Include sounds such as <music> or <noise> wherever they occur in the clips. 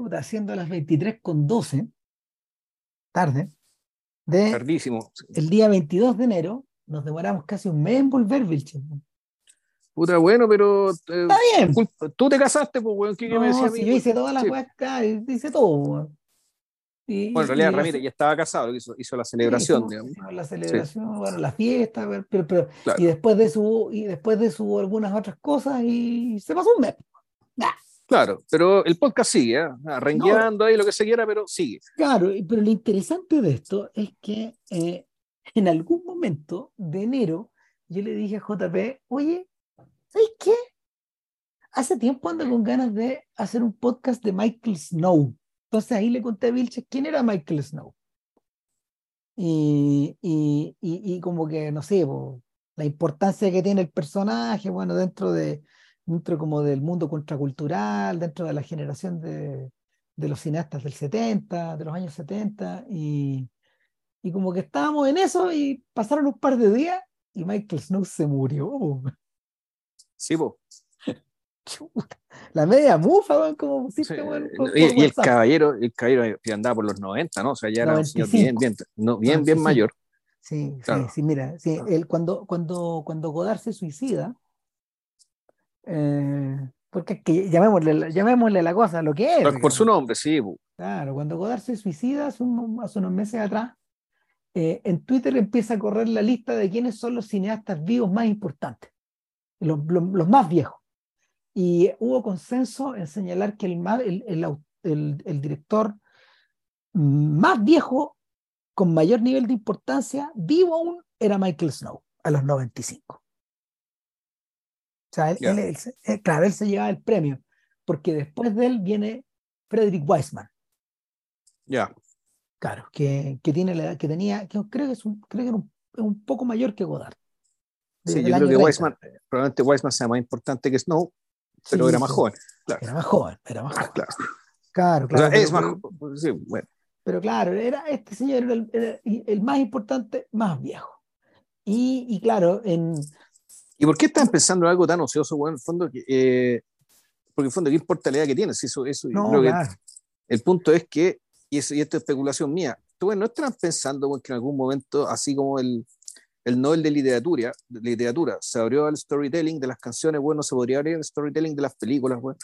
chuta, haciendo las 23 con 12, tarde, de Tardísimo. el día 22 de enero, nos demoramos casi un mes en volver, Vilche. Puta, bueno, pero. eh, Está bien. Tú te casaste, pues, weón. ¿Qué, qué me No, decía a si mí, yo hice weón? todas las Sí. hice todo. weón. Y- Bueno, en realidad Ramírez la- ya estaba casado, hizo, hizo la sí, celebración, hicimos- digamos. la celebración, bueno, la fiesta, pero, pero, Claro. y después de su, y después de su algunas otras cosas, y se pasó un mes. Claro, pero el podcast sigue, ¿eh? Ah, ahí lo que se quiera, pero sigue. Claro, pero lo interesante de esto es que eh, en algún momento de enero yo le dije a JP, oye, ¿sabes qué? Hace tiempo ando con ganas de hacer un podcast de Michael Snow. Entonces ahí le conté a Vilches quién era Michael Snow. Y, y, y, y como que, no sé, po, la importancia que tiene el personaje, bueno, dentro de dentro como del mundo contracultural, dentro de la generación de, de los cineastas del 70, de los años 70, y, y como que estábamos en eso y pasaron un par de días y Michael Snow se murió. Sí. <laughs> Chuta, La media mufa, weón, como pusiste, Sí, weón, por- y, por y el caballero, el caballero que andaba por los 90, ¿no? O sea, ya era un señor 95. bien, bien, no, bien, bien 95. mayor. Sí, Claro. sí, sí, mira, sí, él cuando, cuando, cuando Godard se suicida, eh, porque es que llamémosle, la- llamémosle la cosa lo que es. Por- su nombre, sí. Claro, cuando Godard se suicida hace, un- hace unos meses atrás, eh, en Twitter empieza a correr la lista de quiénes son los cineastas vivos más importantes, los, los- los más viejos. Y hubo consenso en señalar que el, el, el- el director más viejo, con mayor nivel de importancia, vivo aún, era Michael Snow, a los 95. O sea, él, Ya. él- él eh, claro, él se llevaba el premio, porque después de él viene Frederick Weissman. Ya. Claro, que, que tiene la edad que tenía, que creo que es un, creo que era un, un poco mayor que Godard. Sí, yo creo que 30. Weissman, probablemente Weissman sea más importante que Snow, pero Sí, era más sí, joven. Claro. Era más joven, era más joven. Claro. Claro, O claro. sea, es pero- más. Sí, bueno. Pero claro, era, este señor era el, era el más importante, más viejo. Y, y claro, en, ¿Y por qué están pensando en algo tan ocioso, bueno, en el fondo? Que, eh, porque en el fondo, ¿qué importa la edad que tienes? Eso, eso, no, creo que el punto es que, y, eso, y esto es especulación mía, tú, bueno, no estarán pensando bueno, que en algún momento, así como el, el Nobel de literatura, de literatura se abrió al storytelling de las canciones, bueno, se podría abrir el storytelling de las películas, bueno.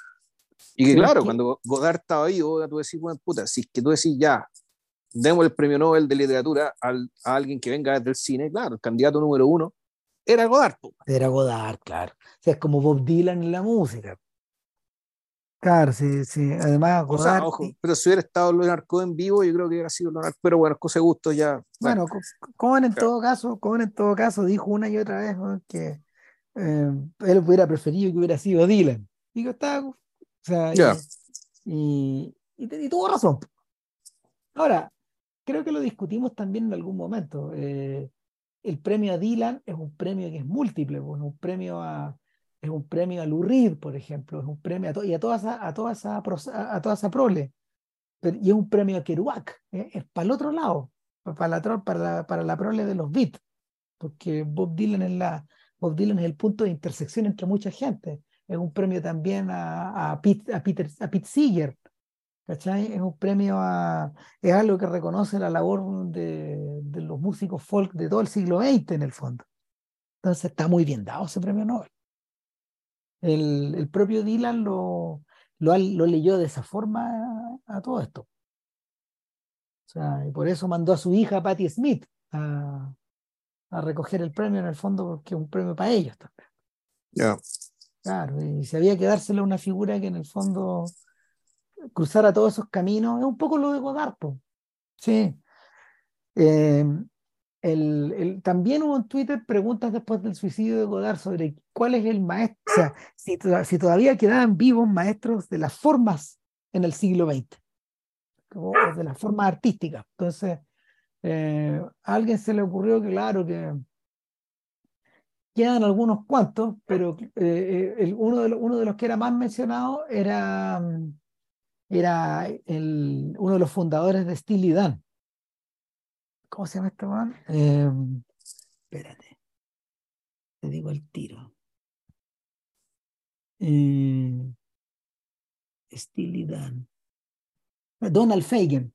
Y que claro, que- cuando Godard estaba vivo, tú decís, bueno, puta, si es que tú decís ya, demos el premio Nobel de literatura al- a alguien que venga desde el cine, claro, el candidato número uno era Godard. po. era Godard, claro. O sea, es como Bob Dylan en la música. Claro, sí, sí. Además, O sea, Godard, ojo, y- pero si hubiera estado Leonard Cohen vivo, yo creo que hubiera sido Leonard, pero bueno, cosa de gusto ya. bueno, Co- Cohen en claro. todo caso, Cohen en todo caso dijo una y otra vez ¿no? que eh, él hubiera preferido que hubiera sido Dylan. Y que estaba, o sea, y- Ya. y, y, y tuvo razón. Ahora, creo que lo discutimos también en algún momento. eh, el premio a Dylan es un premio que es múltiple, pues, es un premio a es un premio a Lou Reed, por ejemplo, es un premio a, to- y a toda esa, a toda esa, a, toda esa prole. Pero- y es un premio a Kerouac, ¿eh? es para el otro lado, pa- para la, para la, para la prole de los beats, porque Bob Dylan es la Bob Dylan es el punto de intersección entre mucha gente. Es un premio también a, a, Pete, a, Peter, a Pete Seeger, ¿cachai? Es un premio a. Es algo que reconoce la labor de, de los músicos folk de todo el siglo XX, en el fondo. Entonces está muy bien dado ese premio Nobel. El, el propio Dylan lo, lo, leyó de esa forma a, a todo esto. O sea, y por eso mandó a su hija Patti Smith a, a recoger el premio en el fondo, porque es un premio para ellos también. Ya. Claro, y si había que dárselo a una figura que en el fondo cruzara todos esos caminos, es un poco lo de Godard, po. Sí. Eh, el, el- también hubo en Twitter preguntas después del suicidio de Godard sobre cuál es el maestro, o sea, si, to- si todavía quedaban vivos maestros de las formas en el siglo XX, o de las formas artísticas. Entonces, eh, a alguien se le ocurrió que, claro, que quedan algunos cuantos, pero eh, el- uno, de los, uno de los que era más mencionado era, mm, era el, uno de los fundadores de Steely Dan. ¿Cómo se llama este man? Eh, espérate. Te digo el tiro. Eh, Steely Dan. Donald Fagen,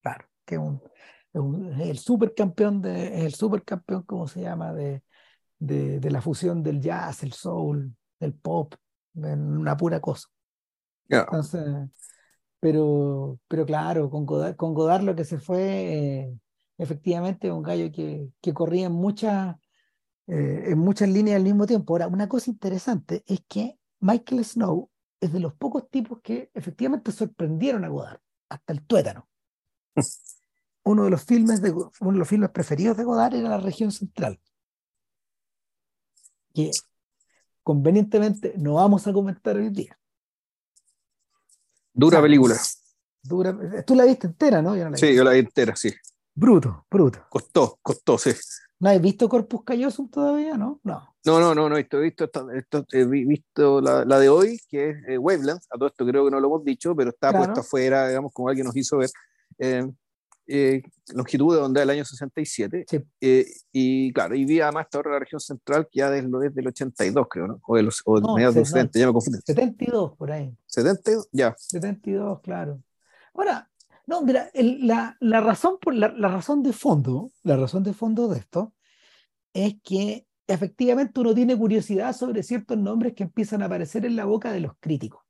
claro, que es, un, el supercampeón de, el supercampeón, ¿cómo se llama? De, de, la fusión del jazz, el soul, del pop, una pura cosa. Entonces, pero, pero claro, con Godard, con Godard lo que se fue, eh, efectivamente, un gallo que, que corría en muchas, eh, en muchas líneas al mismo tiempo. Ahora, una cosa interesante es que Michael Snow es de los pocos tipos que efectivamente sorprendieron a Godard, hasta el tuétano. <laughs> uno de los filmes de, uno de los filmes preferidos de Godard era la región central que convenientemente no vamos a comentar hoy día. Dura película. Dura, tú la viste entera, ¿no? sí, yo la vi entera, sí. Bruto, bruto. Costó, costó, sí. ¿No has visto Corpus Callosum todavía, no? No. No, no, no, no, he visto, esto, he visto la, la, de hoy, que es eh, Wavelands, a todo esto creo que no lo hemos dicho, pero está puesto afuera, digamos, como alguien nos hizo ver. Eh, eh, longitud de onda del año 67. Eh, y claro, y vi además esta la región central que ya desde, desde el 82, creo, ¿no? O de los o mediados de 70, ya me confundí. 72 por ahí. 72, ya. 72, claro. Ahora, no, mira, la, la, razón por la, la, razón de fondo, la razón de fondo de esto es que efectivamente uno tiene curiosidad sobre ciertos nombres que empiezan a aparecer en la boca de los críticos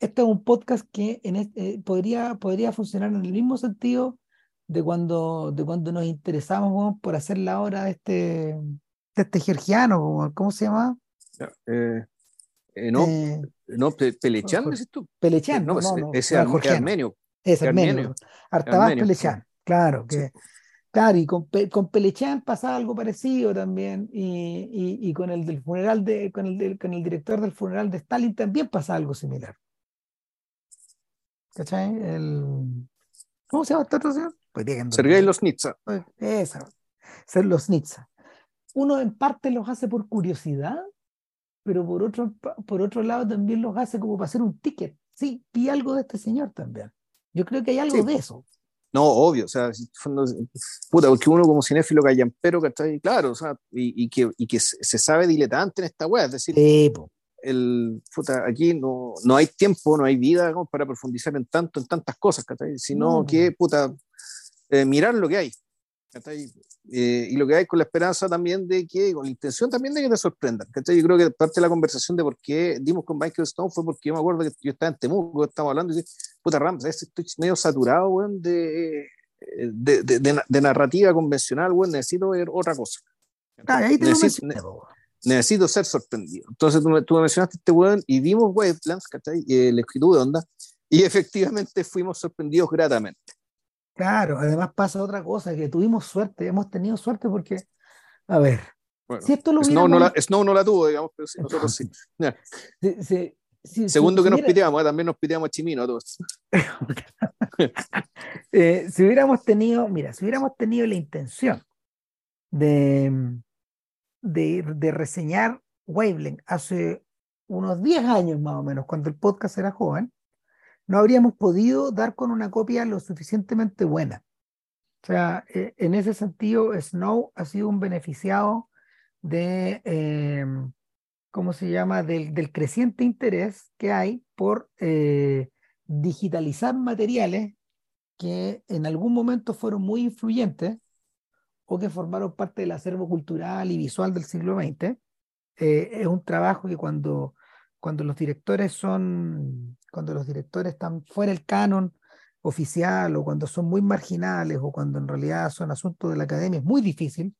este es un podcast que en este, podría, podría funcionar en el mismo sentido de cuando, de cuando nos interesamos por hacer la obra de este, de este georgiano, ¿cómo se llama? Eh, eh, no, eh, no, Pelechan, ¿es esto? Pelechan, no, no, no, ese es armenio. Es armenio. Artabás Pelechan, claro, que, claro, y con, con Pelechan pasaba algo parecido también, y, y, y, con el del funeral de, con el, con el director del funeral de Stalin también pasa algo similar. ¿Cachai? El... ¿Cómo se llama esta otra Pues Sergei Losnitsa. Esa. Ser Losnitsa. Uno en parte los hace por curiosidad, pero por otro, por otro lado también los hace como para hacer un ticket. Sí, vi algo de este señor también. Yo creo que hay algo de eso. No, obvio, o sea, puta, porque uno como cinéfilo callampero, ¿cachai? Claro, o sea, y, que, y que se sabe diletante en esta web, es decir, sí, el, puta, aquí no, no hay tiempo, no hay vida para profundizar en tanto, en tantas cosas, sino que puta, eh, mirar lo que hay. Eh, y lo que hay con la esperanza también de que, con la intención también de que te sorprendan. Yo creo que parte de la conversación de por qué dimos con Michael Stone fue porque yo me acuerdo que yo estaba en Temuco, estábamos hablando y dije, puta Rams, estoy medio saturado de, de, de, de, narrativa convencional, necesito ver otra cosa. Ah, ahí te necesito ser sorprendido. Entonces tú me, tú mencionaste este weón y vimos Wavelands, ¿cachai? Y el escritura de onda, y <laughs> efectivamente fuimos sorprendidos gratamente. Claro, además pasa otra cosa, que tuvimos suerte, hemos tenido suerte porque, a ver, si esto lo Snow, no la, Snow no la tuvo, digamos, pero nosotros sí. <laughs> Segundo que nos piteamos, ¿eh? también nos piteamos a Chimino a todos. <laughs> Eh, si hubiéramos tenido, mira, si hubiéramos tenido la intención de, de, reseñar Wavelength hace unos 10 años más o menos, cuando el podcast era joven, no habríamos podido dar con una copia lo suficientemente buena. O sea, e, en ese sentido, Snow ha sido un beneficiado de, em, ¿cómo se llama?, del, del, creciente interés que hay por eh, digitalizar materiales que en algún momento fueron muy influyentes o que formaron parte del acervo cultural y visual del siglo XX. Eh, es un trabajo que cuando, cuando los directores son, cuando los directores están fuera del canon oficial o cuando son muy marginales o cuando en realidad son asuntos de la academia, es muy difícil,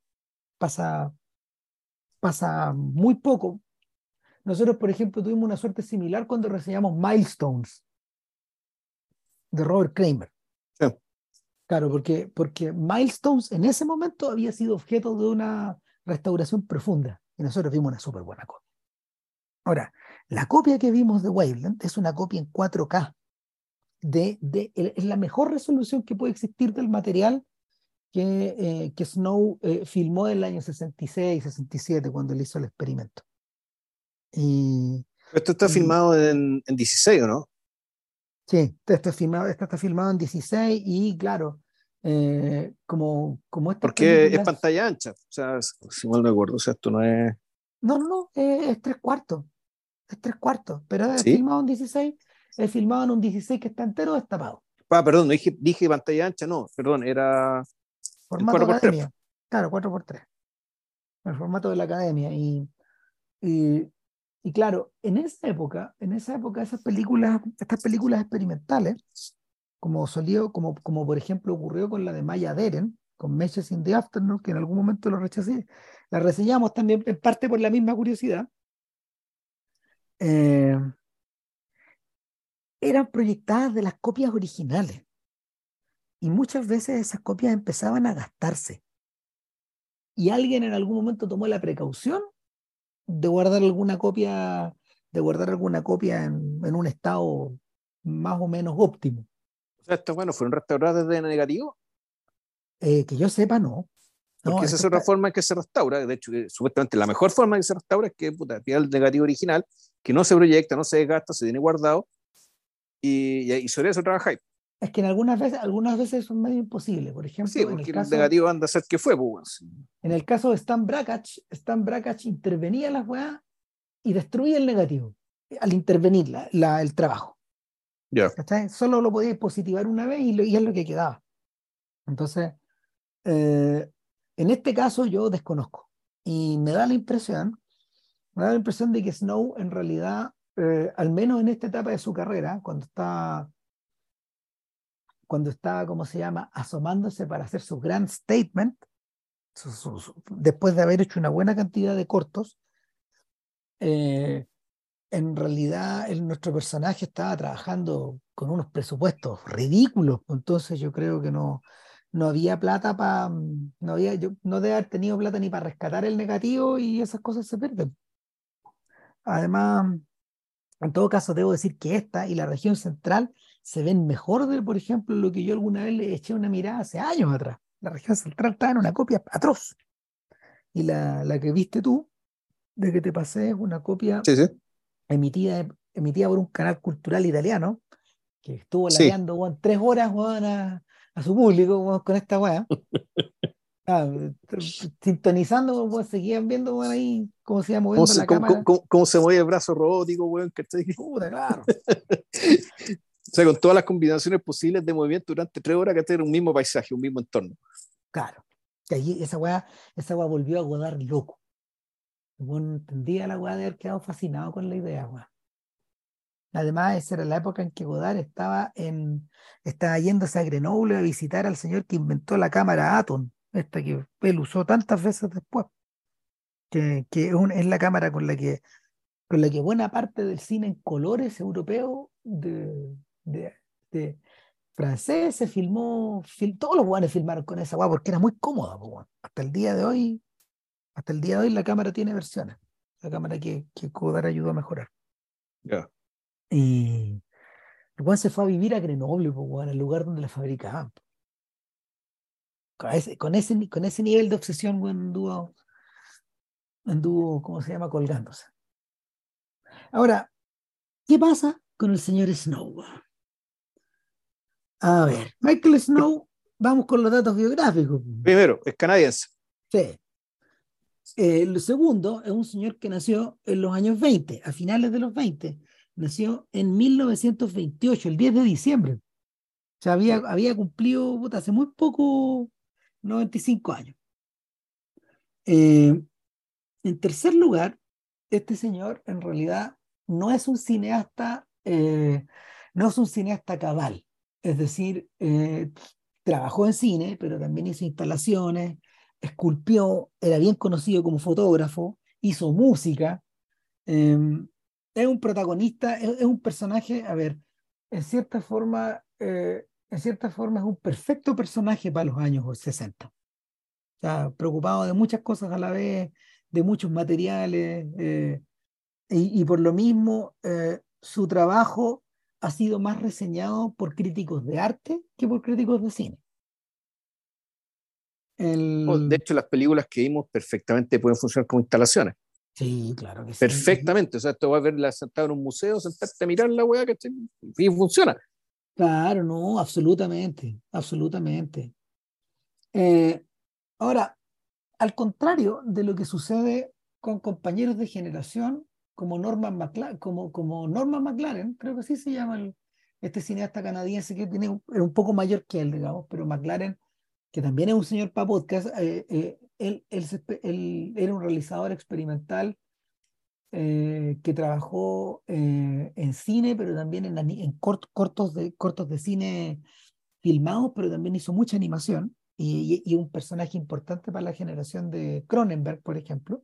pasa, pasa muy poco. Nosotros, por ejemplo, tuvimos una suerte similar cuando reseñamos Milestones de Robert Kramer. Claro, porque, porque Milestones en ese momento había sido objeto de una restauración profunda y nosotros vimos una súper buena copia. Ahora, la copia que vimos de Waveland es una copia en 4K. De, de, es la mejor resolución que puede existir del material que, eh, que Snow eh, filmó en el año 66, 67, cuando él hizo el experimento. Y, Esto está filmado en, en 16, ¿o no? Sí, esto está filmado, esto está filmado en 16 y claro, eh, como, como esta Porque es pantalla ancha, o sea, si mal no recuerdo, o sea, esto no es... No, no, no, es, tres cuartos, es tres cuartos, pero es filmado en 16, es filmado en un 16 que está entero destapado. Ah, perdón, dije, dije pantalla ancha, no, perdón, era. Formato academia. Claro, 4x3. El formato de la academia. Y, y, y, claro, en esa época, en esa época, esas películas, estas películas experimentales, como solía, como, como por ejemplo ocurrió con la de Maya Deren, con Meshes in the Afternoon, que en algún momento lo rechacé, la reseñamos también en parte por la misma curiosidad. Eh, eran proyectadas de las copias originales. Y muchas veces esas copias empezaban a gastarse. Y alguien en algún momento tomó la precaución de guardar alguna copia, de guardar alguna copia en, en un estado más o menos óptimo. O sea, estos bueno, fueron restaurados de negativo. Eh, que yo sepa, no. Porque esa es otra forma en que se restaura. De hecho, supuestamente la mejor forma en que se restaura es que puta, el negativo original, que no se proyecta, no se desgasta, se tiene guardado y, y sobre eso trabajáis. Es que en algunas veces, algunas veces es un medio imposible. Por ejemplo, sí, porque en el, negativo anda a ser que fue. Pues, en el caso de Stan Brakhage, Stan Brakhage intervenía las weas y destruía el negativo al intervenir la, la, el trabajo. Ya. Solo lo podía positivar una vez y, lo, y, es lo que quedaba. Entonces, eh, en este caso yo desconozco. Y me da la impresión, me da la impresión de que Snow en realidad eh, al menos en esta etapa de su carrera, cuando está, cuando está, ¿cómo se llama?, asomándose para hacer su gran statement, después de haber hecho una buena cantidad de cortos, eh, en realidad el, nuestro personaje estaba trabajando con unos presupuestos ridículos, entonces yo creo que no, no había plata para, no había, yo no debe haber tenido plata ni para rescatar el negativo y esas cosas se pierden. Además, en todo caso, debo decir que esta y la región central se ven mejor de, por ejemplo, lo que yo alguna vez le eché una mirada hace años atrás. La región central está en una copia atroz. Y la, la que viste tú, de que te pasé, es una copia Emitida, emitida por un canal cultural italiano que estuvo ladeando tres horas a, a, su público con esta weá. <laughs> Ah, sintonizando, seguían viendo ahí cómo se iba moviendo ¿Cómo la cámara. Cómo, se mueve el brazo robótico, weón, que Puta, claro. <laughs> o sea, con todas las combinaciones posibles de movimiento durante tres horas que tener un mismo paisaje, un mismo entorno. Claro. Y ahí esa weá, esa weá volvió a Godard loco. No entendía la weá de haber quedado fascinado con la idea, weá. Además, esa era la época en que Godard estaba en estaba yéndose a Grenoble a visitar al señor que inventó la cámara Atom esta que él usó tantas veces después, que, que es, la cámara con la que con la que buena parte del cine en colores europeo de, de francés se filmó, todos los guanes filmaron con esa guapa porque era muy cómoda, hasta el día de hoy, hasta el día de hoy la cámara tiene versiones, la cámara que, que Kodar ayudó a mejorar. Y el guan se fue a vivir a Grenoble, el lugar donde la fabricaban con ese, con ese, con ese nivel de obsesión, bueno, anduvo, anduvo, ¿cómo se llama?, colgándose. Ahora, ¿qué pasa con el señor Snow? A ver, Michael Snow, vamos con los datos biográficos. Primero, es canadiense. Sí. el segundo es un señor que nació en los años 20, a finales de los 20. Nació en 1928, el 10 de diciembre. O sea, había, había cumplido hace muy poco 95 años. Eh, en tercer lugar, este señor en realidad no es un cineasta, eh, no es un cineasta cabal. Es decir, eh, trabajó en cine, pero también hizo instalaciones, esculpió, era bien conocido como fotógrafo, hizo música. es un protagonista, es, un personaje, a ver, en cierta forma, en cierta forma es un perfecto personaje para los años 60. O sea, preocupado de muchas cosas a la vez, de muchos materiales, eh, y, por lo mismo eh, su trabajo ha sido más reseñado por críticos de arte que por críticos de cine. De hecho, las películas que vimos perfectamente pueden funcionar como instalaciones. Sí, claro que sí. Perfectamente. O sea, esto va a verla sentada en un museo, sentarte a mirar la weá, que y funciona. Claro, no, absolutamente, absolutamente. Eh, ahora, al contrario de lo que sucede con compañeros de generación como Norman McLaren, como, como Norman McLaren, creo que así se llama el, este cineasta canadiense que tiene, un poco mayor que él, digamos, pero McLaren, que también es un señor para podcast, eh, eh, él, él, era un realizador experimental eh, que trabajó en cine, pero también en, en cortos, de, cortos de cine filmados, pero también hizo mucha animación y, y, un personaje importante para la generación de Cronenberg, por ejemplo.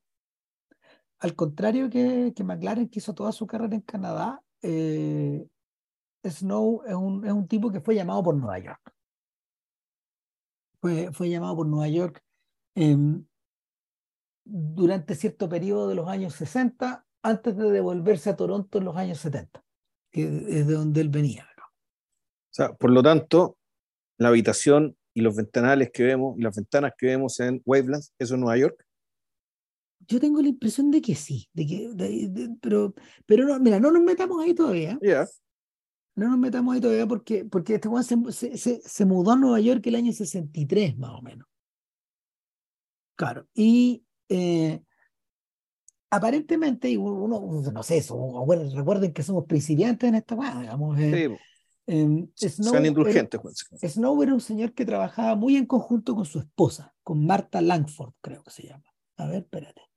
Al contrario que, que McLaren, que hizo toda su carrera en Canadá, eh, Snow es un, es un, tipo que fue llamado por Nueva York. Fue, fue llamado por Nueva York em, durante cierto periodo de los años 60, antes de devolverse a Toronto en los años 70, que es de donde él venía. O sea, por lo tanto, la habitación y los ventanales que vemos y las ventanas que vemos en Wavelands, ¿eso es Nueva York? Yo tengo la impresión de que sí, de que, pero, pero no, mira, no nos metamos ahí todavía. No nos metamos ahí todavía porque, porque este Juan se, se, se, mudó a Nueva York el año 63, más o menos. Claro, y eh, aparentemente, uno, no sé, eso, bueno, recuerden que somos principiantes en esta cosa, digamos. Eh, eh, Snow, indulgentes. Era, Snow era un señor que trabajaba muy en conjunto con su esposa, con Marta Langford, creo que se llama. A ver, espérate.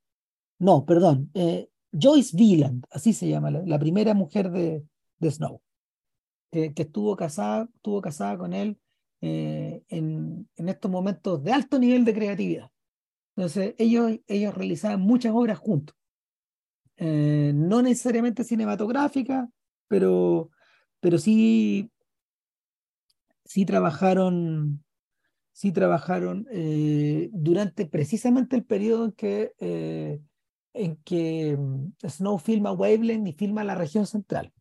No, perdón. Eh, Joyce Wieland, así se llama, la, primera mujer de, de Snow, que, estuvo, casada, estuvo casada con él eh, en, en, estos momentos de alto nivel de creatividad. Entonces, ellos, ellos realizaban muchas obras juntos. Eh, no necesariamente cinematográficas, pero, pero sí, sí trabajaron sí trabajaron durante precisamente el periodo en que en que mm, Snow filma Waveland y filma la región central.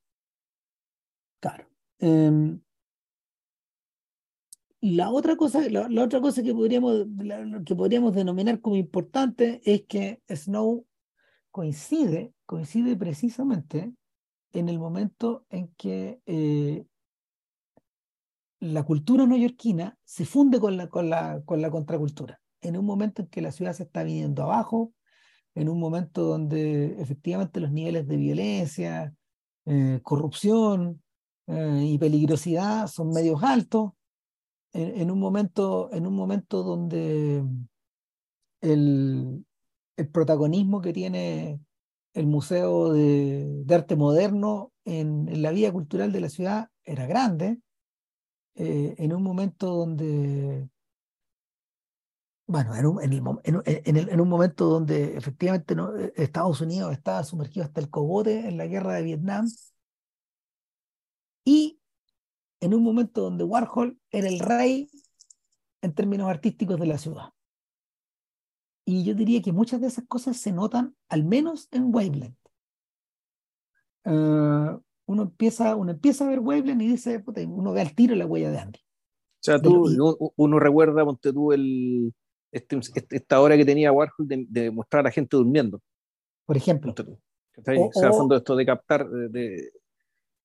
Claro. Em, la otra cosa, la, otra cosa que podríamos, que podríamos denominar como importante es que Snow coincide, coincide precisamente en el momento en que eh, la cultura neoyorquina se funde con la, con, la, con la contracultura. En un momento en que la ciudad se está viniendo abajo, en un momento donde efectivamente los niveles de violencia, eh, corrupción eh, y peligrosidad son medios altos, en, un, momento, en un momento donde el, el protagonismo que tiene el Museo de, Arte Moderno en, la vida cultural de la ciudad era grande, eh, en un momento donde bueno, en un, en, un momento donde efectivamente ¿no? E, Estados Unidos estaba sumergido hasta el cogote en la guerra de Vietnam, y en un momento donde Warhol era el rey en términos artísticos de la ciudad. Y yo diría que muchas de esas cosas se notan, al menos en Waveland. Eh, uno, empieza, uno empieza a ver Waveland y dice, uno ve al tiro la huella de Andy. O sea, tú, uno, recuerda, ponte tú, el, este, este, esta hora que tenía Warhol de, mostrar a la gente durmiendo. Por ejemplo. O, sea, fondo esto de captar, de,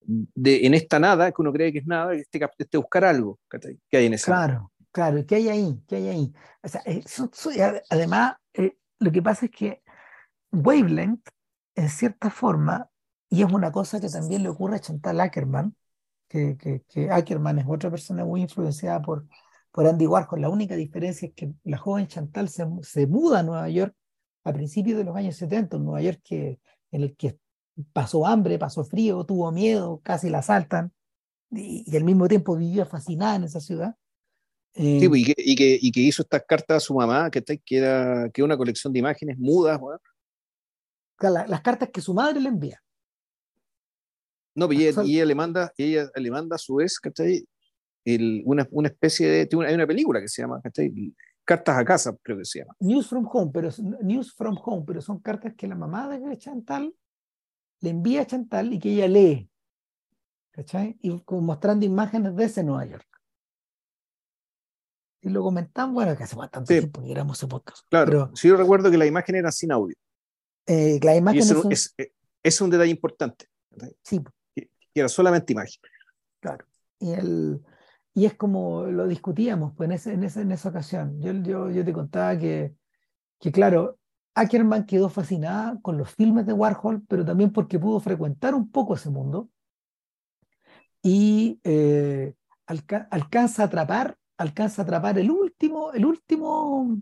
de, en esta nada, que uno cree que es nada, este, este buscar algo que hay en esa. Claro, claro, ¿qué hay ahí? ¿Qué hay ahí? O sea, eh, además, eh, lo que pasa es que Wavelength, en cierta forma, y es una cosa que también le ocurre a Chantal Ackerman, que, que, que Ackerman es otra persona muy influenciada por, por Andy Warhol. La única diferencia es que la joven Chantal se, se muda a Nueva York a principios de los años 70, en Nueva York que, en el que pasó hambre, pasó frío, tuvo miedo, casi la asaltan, y, al mismo tiempo vivió fascinada en esa ciudad. sí, pues, y, que, y, que, y, que, hizo estas cartas a su mamá, que, que era que una colección de imágenes mudas. las cartas que su madre le envía. No, pues, y, ella, le manda, ella le manda a su vez, ¿cachai? Una, una, especie de... Hay una película que se llama, Cartas a casa, creo que se llama. News from Home, pero, News from Home, pero son cartas que la mamá de Chantal le envía a Chantal y que ella lee. ¿Cachai? Y mostrando imágenes de ese Nueva York. Y lo comentamos, bueno, que hace bastante tiempo que éramos ese podcast. Claro, pero, sí yo recuerdo que la imagen era sin audio. Eh, la imagen es, es, un detalle importante. Sí. Que, era solamente imagen. Claro. Y el, y es como lo discutíamos pues, en, ese, en, en esa ocasión. Yo, yo, yo te contaba que, que, claro, Ackerman quedó fascinada con los filmes de Warhol, pero también porque pudo frecuentar un poco ese mundo. y eh, alcanza a atrapar, alcanza atrapar el último, el último,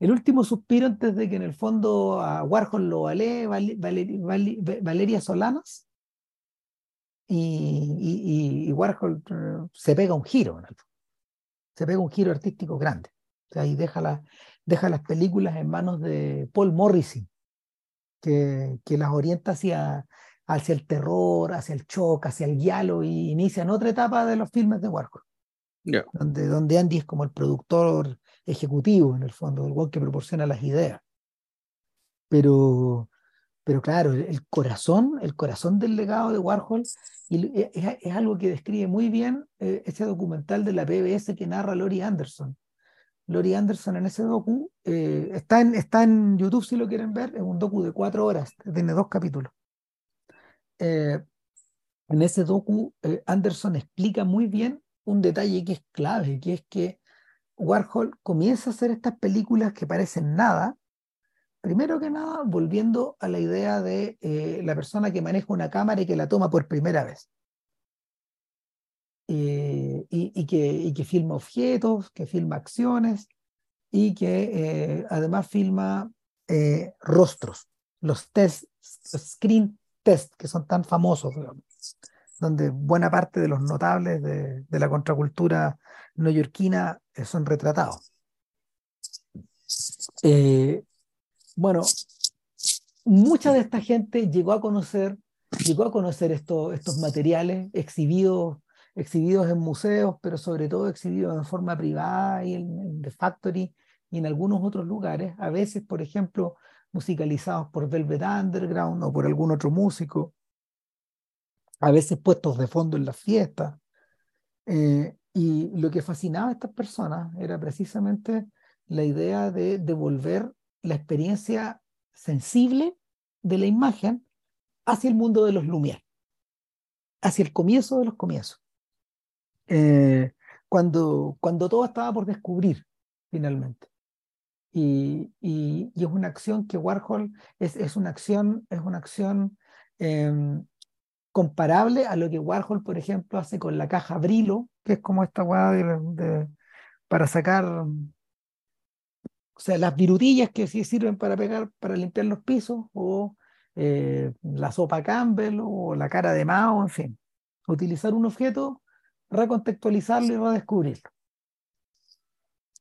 el último suspiro antes de que en el fondo a Warhol lo vale, Valeria Solanas y, y, Warhol eh, se pega un giro, se pega un giro artístico grande. O sea, y deja, la, deja las películas en manos de Paul Morrissey, que, que las orienta hacia, hacia el terror, hacia el shock, hacia el diálogo y inician otra etapa de los filmes de Warhol. Donde, donde Andy es como el productor ejecutivo, en el fondo, el que proporciona las ideas. Pero, pero claro, el corazón, el corazón del legado de Warhol y es, algo que describe muy bien eh, ese documental de la PBS que narra Lori Anderson. Lori Anderson en ese docu eh, está, en, está en YouTube si lo quieren ver, es un docu de cuatro horas, tiene dos capítulos. Eh, en ese docu, Anderson explica muy bien un detalle que es clave, que es que Warhol comienza a hacer estas películas que parecen nada, primero que nada, volviendo a la idea de eh, la persona que maneja una cámara y que la toma por primera vez. Eh, y, que, que, filma objetos, que filma acciones y que eh, además filma rostros, los test, screen test, que son tan famosos, donde buena parte de los notables de, la contracultura neoyorquina son retratados. Bueno, mucha de esta gente llegó a conocer, llegó a conocer estos materiales exhibidos, exhibidos en museos, pero sobre todo exhibidos en forma privada y en, The Factory y en algunos otros lugares, a veces, por ejemplo, musicalizados por Velvet Underground o por algún otro músico, a veces puestos de fondo en las fiestas. Eh, y lo que fascinaba a estas personas era precisamente la idea de devolver la experiencia sensible de la imagen hacia el mundo de los Lumière, hacia el comienzo de los comienzos. Eh, cuando, cuando todo estaba por descubrir, finalmente. Y, y, es una acción que Warhol es, es una acción, es una acción em, comparable a lo que Warhol, por ejemplo, hace con la caja Brilo, que es como esta hueá de, para sacar o sea, las virutillas que sí sirven para pegar, para limpiar los pisos, o eh, la sopa Campbell, o la cara de Mao, en fin. Utilizar un objeto, recontextualizarlo y redescubrirlo.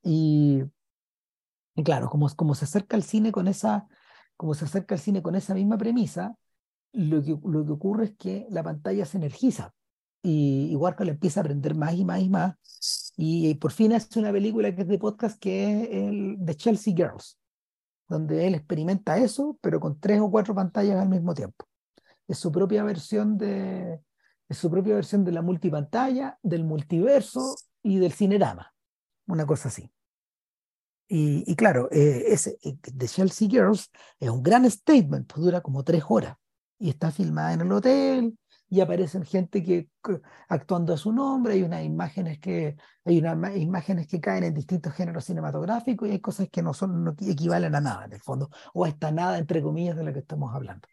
Y, y claro, como, como se acerca al cine con esa, como se acerca al cine con esa misma premisa, lo que, lo que ocurre es que la pantalla se energiza y, y Warhol empieza a aprender más y más y más y por fin hace una película que es de podcast que es el de Chelsea Girls, donde él experimenta eso, pero con tres o cuatro pantallas al mismo tiempo. Es su propia versión de, su propia versión de la multipantalla, del multiverso y del cinerama, una cosa así. Y, claro, eh, ese, eh, The Chelsea Girls es un gran statement, pues dura como tres horas y está filmada en el hotel y aparecen gente que actuando a su nombre, hay unas imágenes que hay unas imágenes que caen en distintos géneros cinematográficos y hay cosas que no son no equivalen a nada en el fondo o a esta nada entre comillas de la que estamos hablando.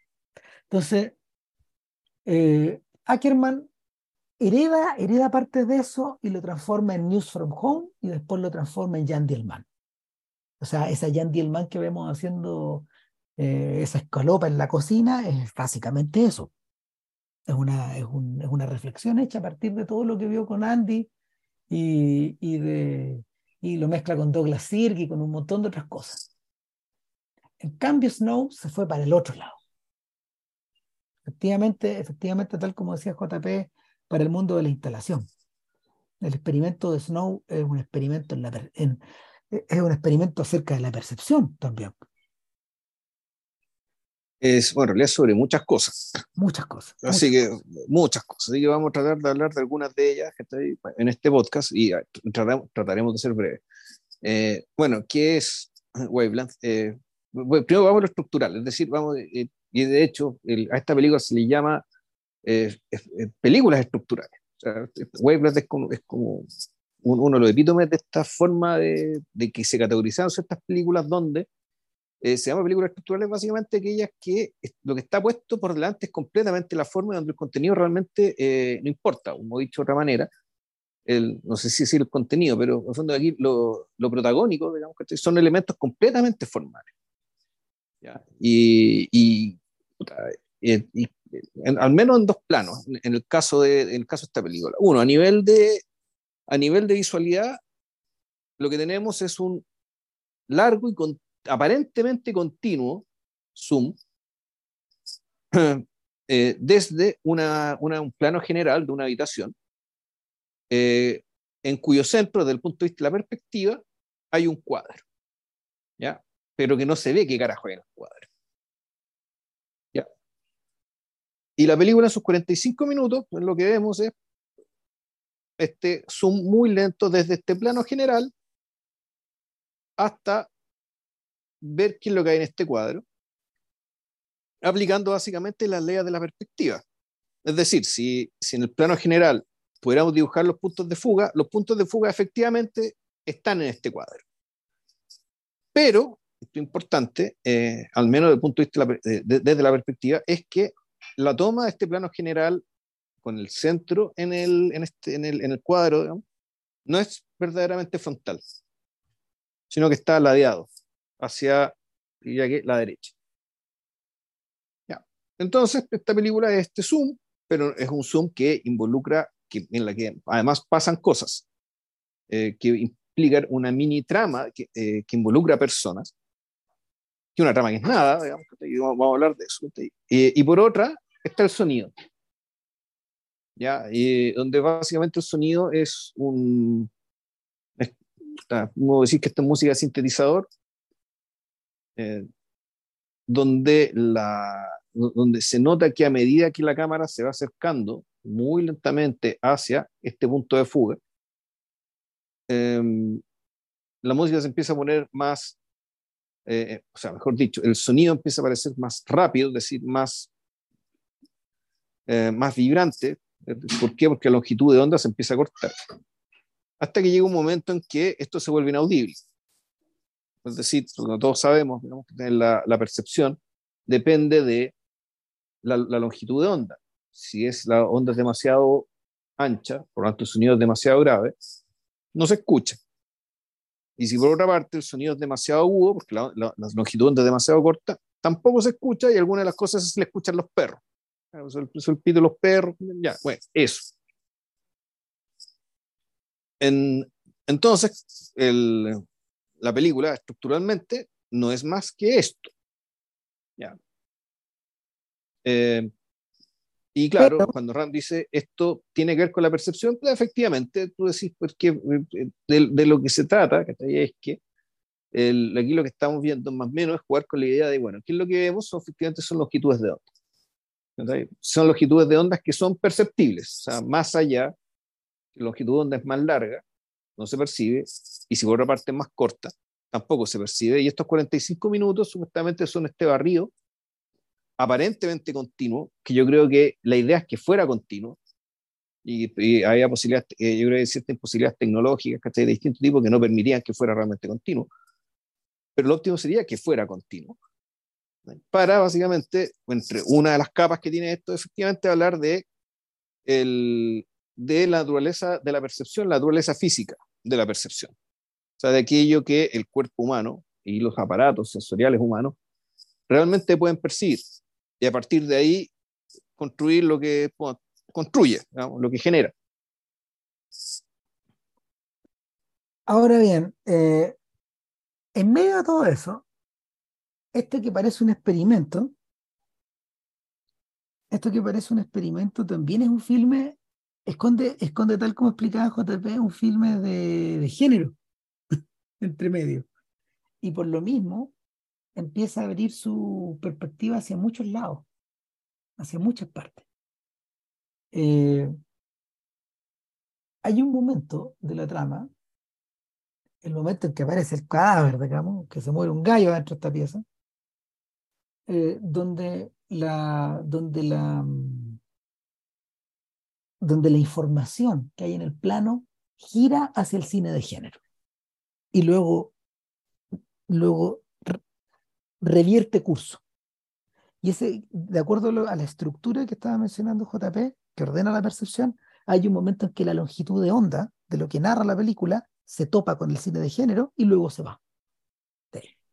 Entonces, eh, Ackerman hereda, hereda parte de eso y lo transforma en News from Home y después lo transforma en Jan Dielman. O sea, esa Jan Dielman que vemos haciendo eh, esa escalopa en la cocina es básicamente eso es una, es, un, es una reflexión hecha a partir de todo lo que vio con Andy y, y, de, y lo mezcla con Douglas Sirk y con un montón de otras cosas. En cambio, Snow se fue para el otro lado. Efectivamente, efectivamente, tal como decía JP, para el mundo de la instalación. El experimento de Snow es un experimento, en la, en, es un experimento acerca de la percepción también es, bueno, en realidad sobre muchas cosas. Muchas cosas. Así que, muchas cosas. Así que vamos a tratar de hablar de algunas de ellas en este podcast y ah, trataremos de ser breve. Eh, bueno, ¿qué es Wavelength? Eh, primero vamos a lo estructural, es decir, vamos, eh, y de hecho a esta película se le llama películas estructurales. O Wavelength es como, es como uno de los epítomes de esta forma de, de que se categorizaron ciertas películas donde Eh, se llama películas estructurales básicamente aquellas que lo que está puesto por delante es completamente la forma donde el contenido realmente eh, no importa, como he dicho de otra manera, el, no sé si decir el contenido, pero en el fondo aquí lo, lo protagónico, digamos, que son elementos completamente formales. ¿ya? Y, y, y, al menos en dos planos, en, el caso de, en el caso de esta película. Uno, a nivel de, a nivel de visualidad, lo que tenemos es un largo y con, aparentemente continuo zoom <clears throat> eh, desde una, un plano general de una habitación, eh, en cuyo centro, desde el punto de vista de la perspectiva, hay un cuadro, ¿ya? Pero que no se ve qué carajo hay en el cuadro. ¿ya? Y la película en sus 45 minutos, pues lo que vemos es este zoom muy lento desde este plano general hasta ver qué es lo que hay en este cuadro, aplicando básicamente las leyes de la perspectiva. Es decir, si, si en el plano general pudiéramos dibujar los puntos de fuga, los puntos de fuga efectivamente están en este cuadro. Pero, esto es importante, eh, al menos desde el punto de vista la, desde la perspectiva, es que la toma de este plano general con el centro en el, en este, en el, en el cuadro, no es verdaderamente frontal, sino que está ladeado hacia la derecha. Ya. Entonces, esta película es este zoom, pero es un zoom que involucra, que, en la que además pasan cosas, eh, que implican una mini trama que, eh, que, involucra personas, que una trama que es nada, digamos, vamos a hablar de eso. y por otra, está el sonido. ¿ya? Donde básicamente el sonido es un, como decir que esta música es sintetizador, eh, donde, la, donde se nota que a medida que la cámara se va acercando muy lentamente hacia este punto de fuga, em, la música se empieza a poner más, eh, o sea, mejor dicho, el sonido empieza a parecer más rápido, es decir, más, eh, más vibrante. ¿Por qué? Porque la longitud de onda se empieza a cortar. Hasta que llega un momento en que esto se vuelve inaudible. Es decir, todos sabemos, la, la, percepción depende de la, longitud de onda. Si es la onda es demasiado ancha, por lo tanto el sonido es demasiado grave, no se escucha. Y si por otra parte el sonido es demasiado agudo, porque la, longitud de onda es demasiado corta, tampoco se escucha y algunas de las cosas se le escuchan los perros. El, el pito de los perros, ya, bueno, eso. En, entonces, el, la película estructuralmente no es más que esto. ¿ya? Eh, y claro, cuando Ram dice esto tiene que ver con la percepción, pues efectivamente tú decís porque eh, de, de, lo que se trata, que es que el, aquí lo que estamos viendo más o menos es jugar con la idea de, bueno, ¿qué es lo que vemos? Son, efectivamente son longitudes de onda. Son longitudes de ondas que son perceptibles, o sea, más allá, la longitud de onda es más larga, no se percibe, y si por otra parte es más corta, tampoco se percibe. Y estos 45 minutos supuestamente son este barrido aparentemente continuo, que yo creo que la idea es que fuera continuo, y, y había posibilidades, eh, yo creo que ciertas imposibilidades tecnológicas de distinto tipo que no permitirían que fuera realmente continuo, pero lo óptimo sería que fuera continuo. Para básicamente, entre una de las capas que tiene esto, efectivamente hablar de, el, de la naturaleza de la percepción, la naturaleza física de la percepción. O sea, de aquello que el cuerpo humano y los aparatos sensoriales humanos realmente pueden percibir. Y a partir de ahí construir lo que construye, lo que genera. Ahora bien, eh, en medio de todo eso, este que parece un experimento, esto que parece un experimento también es un filme esconde, esconde tal como explicaba JP, un filme de, de género <laughs> entre medio. Y por lo mismo empieza a abrir su perspectiva hacia muchos lados, hacia muchas partes. Eh, hay un momento de la trama, el momento en que aparece el cadáver, digamos, que se muere un gallo dentro de esta pieza, eh, donde la, donde la, donde la información que hay en el plano gira hacia el cine de género. Y luego, luego revierte curso. Y ese, de acuerdo a la estructura que estaba mencionando JP, que ordena la percepción, hay un momento en que la longitud de onda de lo que narra la película se topa con el cine de género y luego se va.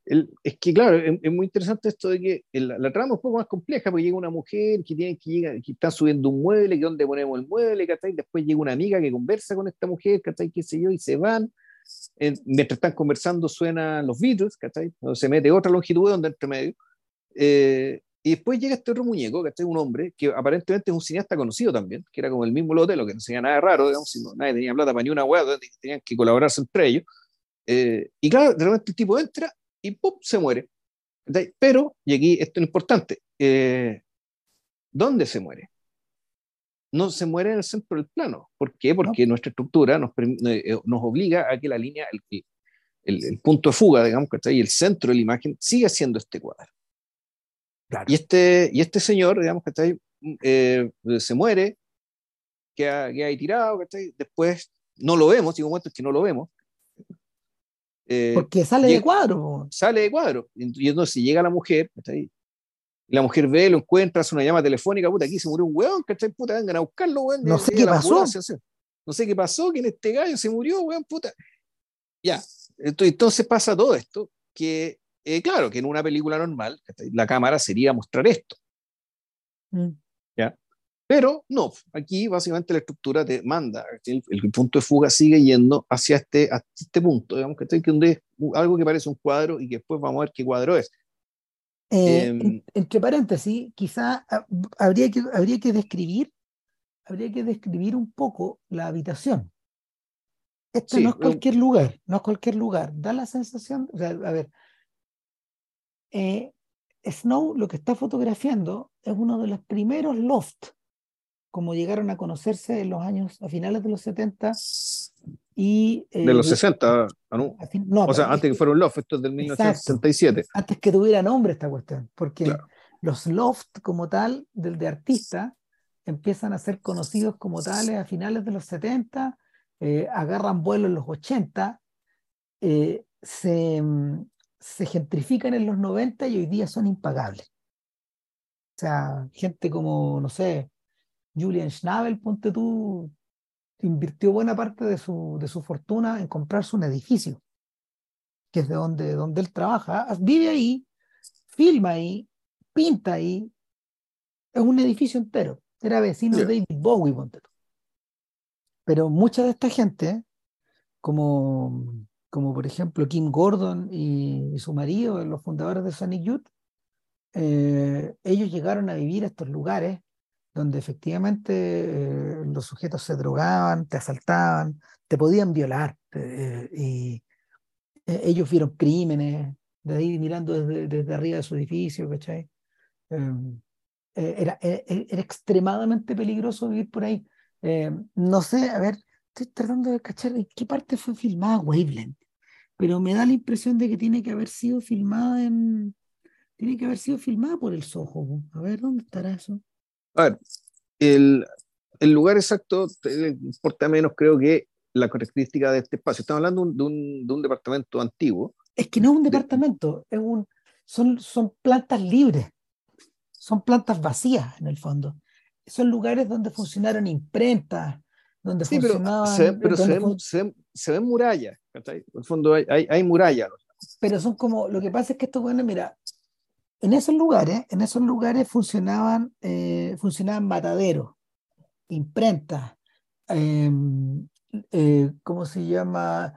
Es que, claro, es, muy interesante esto de que la, trama es un poco más compleja, porque llega una mujer que, tiene, que, llega, que está subiendo un mueble, que dónde ponemos el mueble, después llega una amiga que conversa con esta mujer, qué sé yo, y se van. mientras están conversando suenan los Beatles, se mete otra longitud de onda entre medio. Eh, y después llega este otro muñeco, es un hombre, que aparentemente es un cineasta conocido también, que era como el mismo Lotelo, que no sería nada raro, digamos, si nadie tenía plata para ni una hueá, tenían que colaborarse entre ellos. Eh, y claro, de repente el tipo entra y ¡pum! se muere. Pero, y aquí esto es importante, eh, ¿dónde se muere? No se muere en el centro del plano. ¿Por qué? Porque nuestra estructura nos, eh, nos obliga a que la línea, el, el, el punto de fuga, digamos, y el centro de la imagen siga siendo este cuadro. Y, este, y este señor, digamos, que eh, se muere, queda, queda ahí tirado, después no lo vemos, digo, momentos que no lo vemos. Eh, Porque sale de cuadro. Sale de cuadro. Y entonces llega la mujer, y la mujer ve, lo encuentra, hace una llamada telefónica, puta, aquí se murió un weón, ¿cachai? Puta, vengan a buscarlo, weón. No sé qué pasó. No sé qué pasó, que en este gallo se murió, weón, puta. Ya, entonces pasa todo esto, que eh, claro que en una película normal la cámara sería mostrar esto. Mm. Pero no, aquí básicamente la estructura te manda, el, punto de fuga sigue yendo hacia este, este punto, digamos que donde algo que parece un cuadro y que después vamos a ver qué cuadro es. Eh, em, entre paréntesis, quizá ah, habría que, habría que describir, habría que describir un poco la habitación. Esto no es cualquier lugar, no es cualquier lugar. Da la sensación, o sea, a ver, eh, Snow lo que está fotografiando es uno de los primeros loft, como llegaron a conocerse en los años, a finales de los 70 y... Eh, de los 60, ah, no. o sea, antes que fuera un loft, esto es del 1967. Antes que tuviera nombre esta cuestión, porque los loft como tal, del de artista, empiezan a ser conocidos como tales a finales de los 70, eh, agarran vuelo en los 80, se, mm, se gentrifican en los 90 y hoy día son impagables. O sea, gente como, no sé, Julian Schnabel, ponte tú, invirtió buena parte de su, de su fortuna en comprarse un edificio, que es de donde, donde él trabaja. Vive ahí, filma ahí, pinta ahí. Es un edificio entero. Era vecino de David Bowie, ponte tú. Pero mucha de esta gente, como como por ejemplo Kim Gordon y, su marido, los fundadores de Sonic Youth, eh, ellos llegaron a vivir a estos lugares donde efectivamente eh, los sujetos se drogaban, te asaltaban, te podían violar. Eh, y ellos vieron crímenes, de ahí mirando desde, desde arriba de su edificio, ¿cachai? Em, era, era, extremadamente peligroso vivir por ahí. no sé, a ver, estoy tratando de cachar en qué parte fue filmada Waveland pero me da la impresión de que tiene que haber sido filmada en. Tiene que haber sido filmada por el Soho. A ver, ¿dónde estará eso? A ver, el, el lugar exacto importa menos, creo que la característica de este espacio. Estamos hablando de un, de un departamento antiguo. Es que no es un departamento, es un, son, son plantas libres, son plantas vacías en el fondo. Son lugares donde funcionaron imprentas, donde sí, funcionaban. Pero, se, pero se, se ven murallas, En el fondo hay, hay, murallas. Pero son como, lo que pasa es que estos bueno, mira, en esos lugares, en esos lugares funcionaban, eh, funcionaban mataderos, imprentas, em, eh, ¿cómo se llama?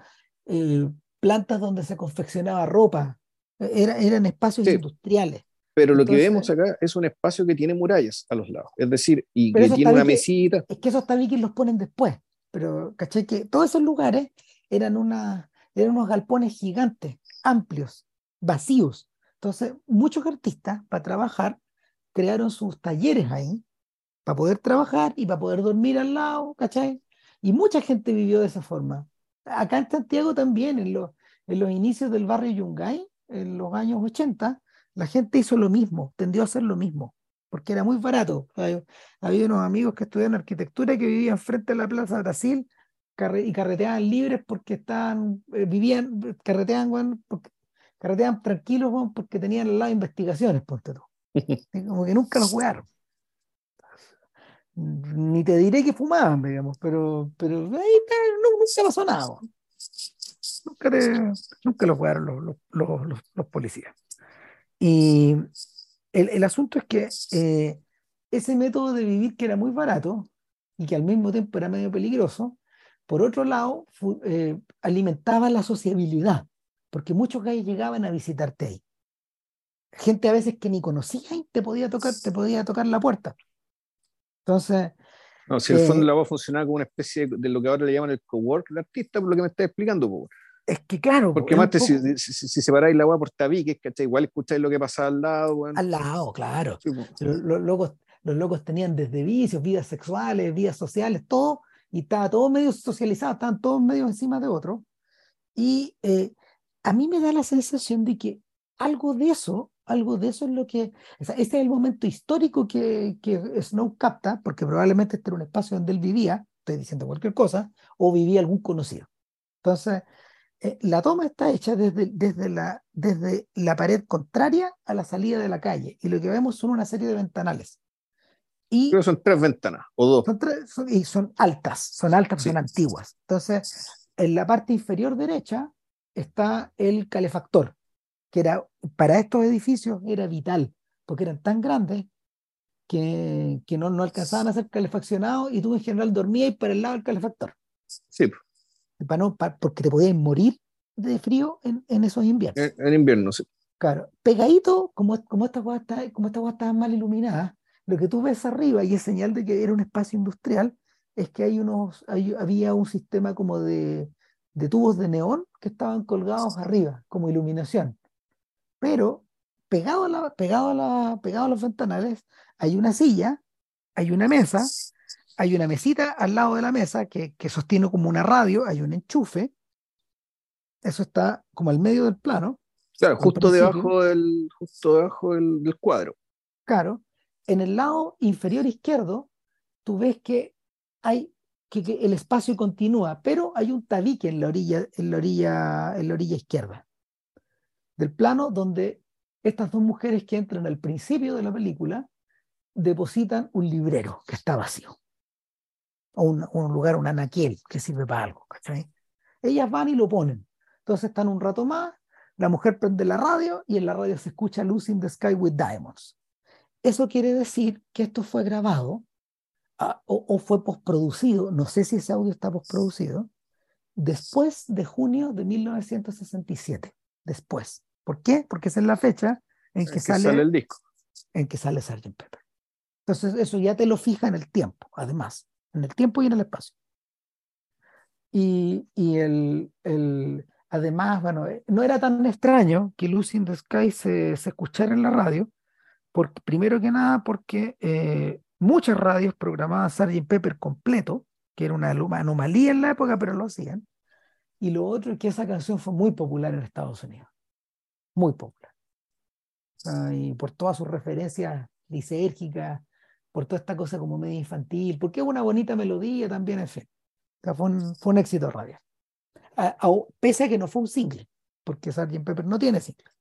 Eh, plantas donde se confeccionaba ropa, Era, eran espacios industriales. Pero lo que vemos acá es un espacio que tiene murallas a los lados, es decir, y que tiene una mesita. Es que esos tabiques los ponen después pero caché que todos esos lugares eran, una, eran unos galpones gigantes, amplios, vacíos. Entonces, muchos artistas, para trabajar, crearon sus talleres ahí, para poder trabajar y para poder dormir al lado, ¿cachai? Y mucha gente vivió de esa forma. Acá en Santiago también, en los, en los inicios del barrio Yungay, en los años 80, la gente hizo lo mismo, tendió a hacer lo mismo porque era muy barato. Había unos amigos que estudiaban arquitectura que vivían frente a la Plaza Brasil y carreteaban libres porque estaban, eh, vivían, carreteaban, porque carreteaban tranquilos porque tenían al lado investigaciones, ponte tú. <laughs> Como que nunca los jugaron. Ni te diré que fumaban, digamos, pero, pero ahí no, nunca pasó nada. Nunca, nunca los jugaron los, los, los, los policías. Y el, el, asunto es que eh, ese método de vivir que era muy barato y que al mismo tiempo era medio peligroso, por otro lado, eh, alimentaba la sociabilidad, porque muchos gays llegaban a visitarte ahí. Gente a veces que ni conocía y te podía tocar, te podía tocar la puerta. Entonces. No, si en el fondo eh, la voz funcionaba como una especie de, lo que ahora le llaman el cowork del artista, por lo que me estás explicando. Es que claro. Porque más si, si, separáis la agua por tabiques, ¿cachai? Igual escucháis lo que pasaba al lado. Al lado, claro. los, locos, los locos tenían desde vicios, vidas sexuales, vidas sociales, todo y estaba todo medio socializado, estaban todos medio encima de otro. Y eh, a mí me da la sensación de que algo de eso, algo de eso es lo que, este es el momento histórico que, que Snow capta, porque probablemente este era un espacio donde él vivía, estoy diciendo cualquier cosa, o vivía algún conocido. Entonces, eh, la toma está hecha desde, desde, la, desde la pared contraria a la salida de la calle, y lo que vemos son una serie de ventanales. Y Creo que son tres ventanas o dos. y son altas, son altas, son antiguas. Entonces, en la parte inferior derecha está el calefactor, que era para estos edificios era vital, porque eran tan grandes que, que no, no alcanzaban a ser calefaccionados y tú en general dormías para el lado del calefactor. Sí. Para no, porque te podías morir de frío en, en esos inviernos. En, invierno, sí. Claro, pegadito, como, como esta está, como esta está mal iluminada, lo que tú ves arriba, y es señal de que era un espacio industrial, es que hay unos, había un sistema como de, de tubos de neón que estaban colgados arriba, como iluminación. Pero pegado a, la, pegado, a la, pegado a los ventanales hay una silla, hay una mesa, hay una mesita al lado de la mesa que, que sostiene como una radio, hay un enchufe. Eso está como al medio del plano. Claro, justo debajo del, justo debajo del, del cuadro. Claro, en el lado inferior izquierdo, tú ves que hay que, el espacio continúa, pero hay un tabique en la orilla, en la orilla, en la orilla izquierda del plano donde estas dos mujeres que entran al principio de la película depositan un librero que está vacío o un, lugar, un anaquiel que sirve para algo. Ellas van y lo ponen. Entonces están un rato más, la mujer prende la radio y en la radio se escucha Losing the Sky with Diamonds. Eso quiere decir que esto fue grabado ah, o, fue postproducido, no sé si ese audio está postproducido, después de junio de 1967. Después. ¿Por qué? Porque esa es la fecha en que, sale, el disco. En que sale Sgt. Pepper. Entonces, eso ya te lo fija en el tiempo, además, en el tiempo y en el espacio. Y, el, el, además, bueno, eh, no era tan extraño que Lucy in the Sky se, se escuchara en la radio, primero que nada, porque eh, muchas radios programaban Sgt. Pepper completo, que era una anomalía en la época, pero lo hacían. Y lo otro es que esa canción fue muy popular en Estados Unidos. Muy popular. por todas sus referencias lisérgicas, por toda esta cosa como medio infantil, porque es una bonita melodía también, en fin. fue, un, éxito radial. pese a que no fue un single, porque Sgt. Pepper no tiene single.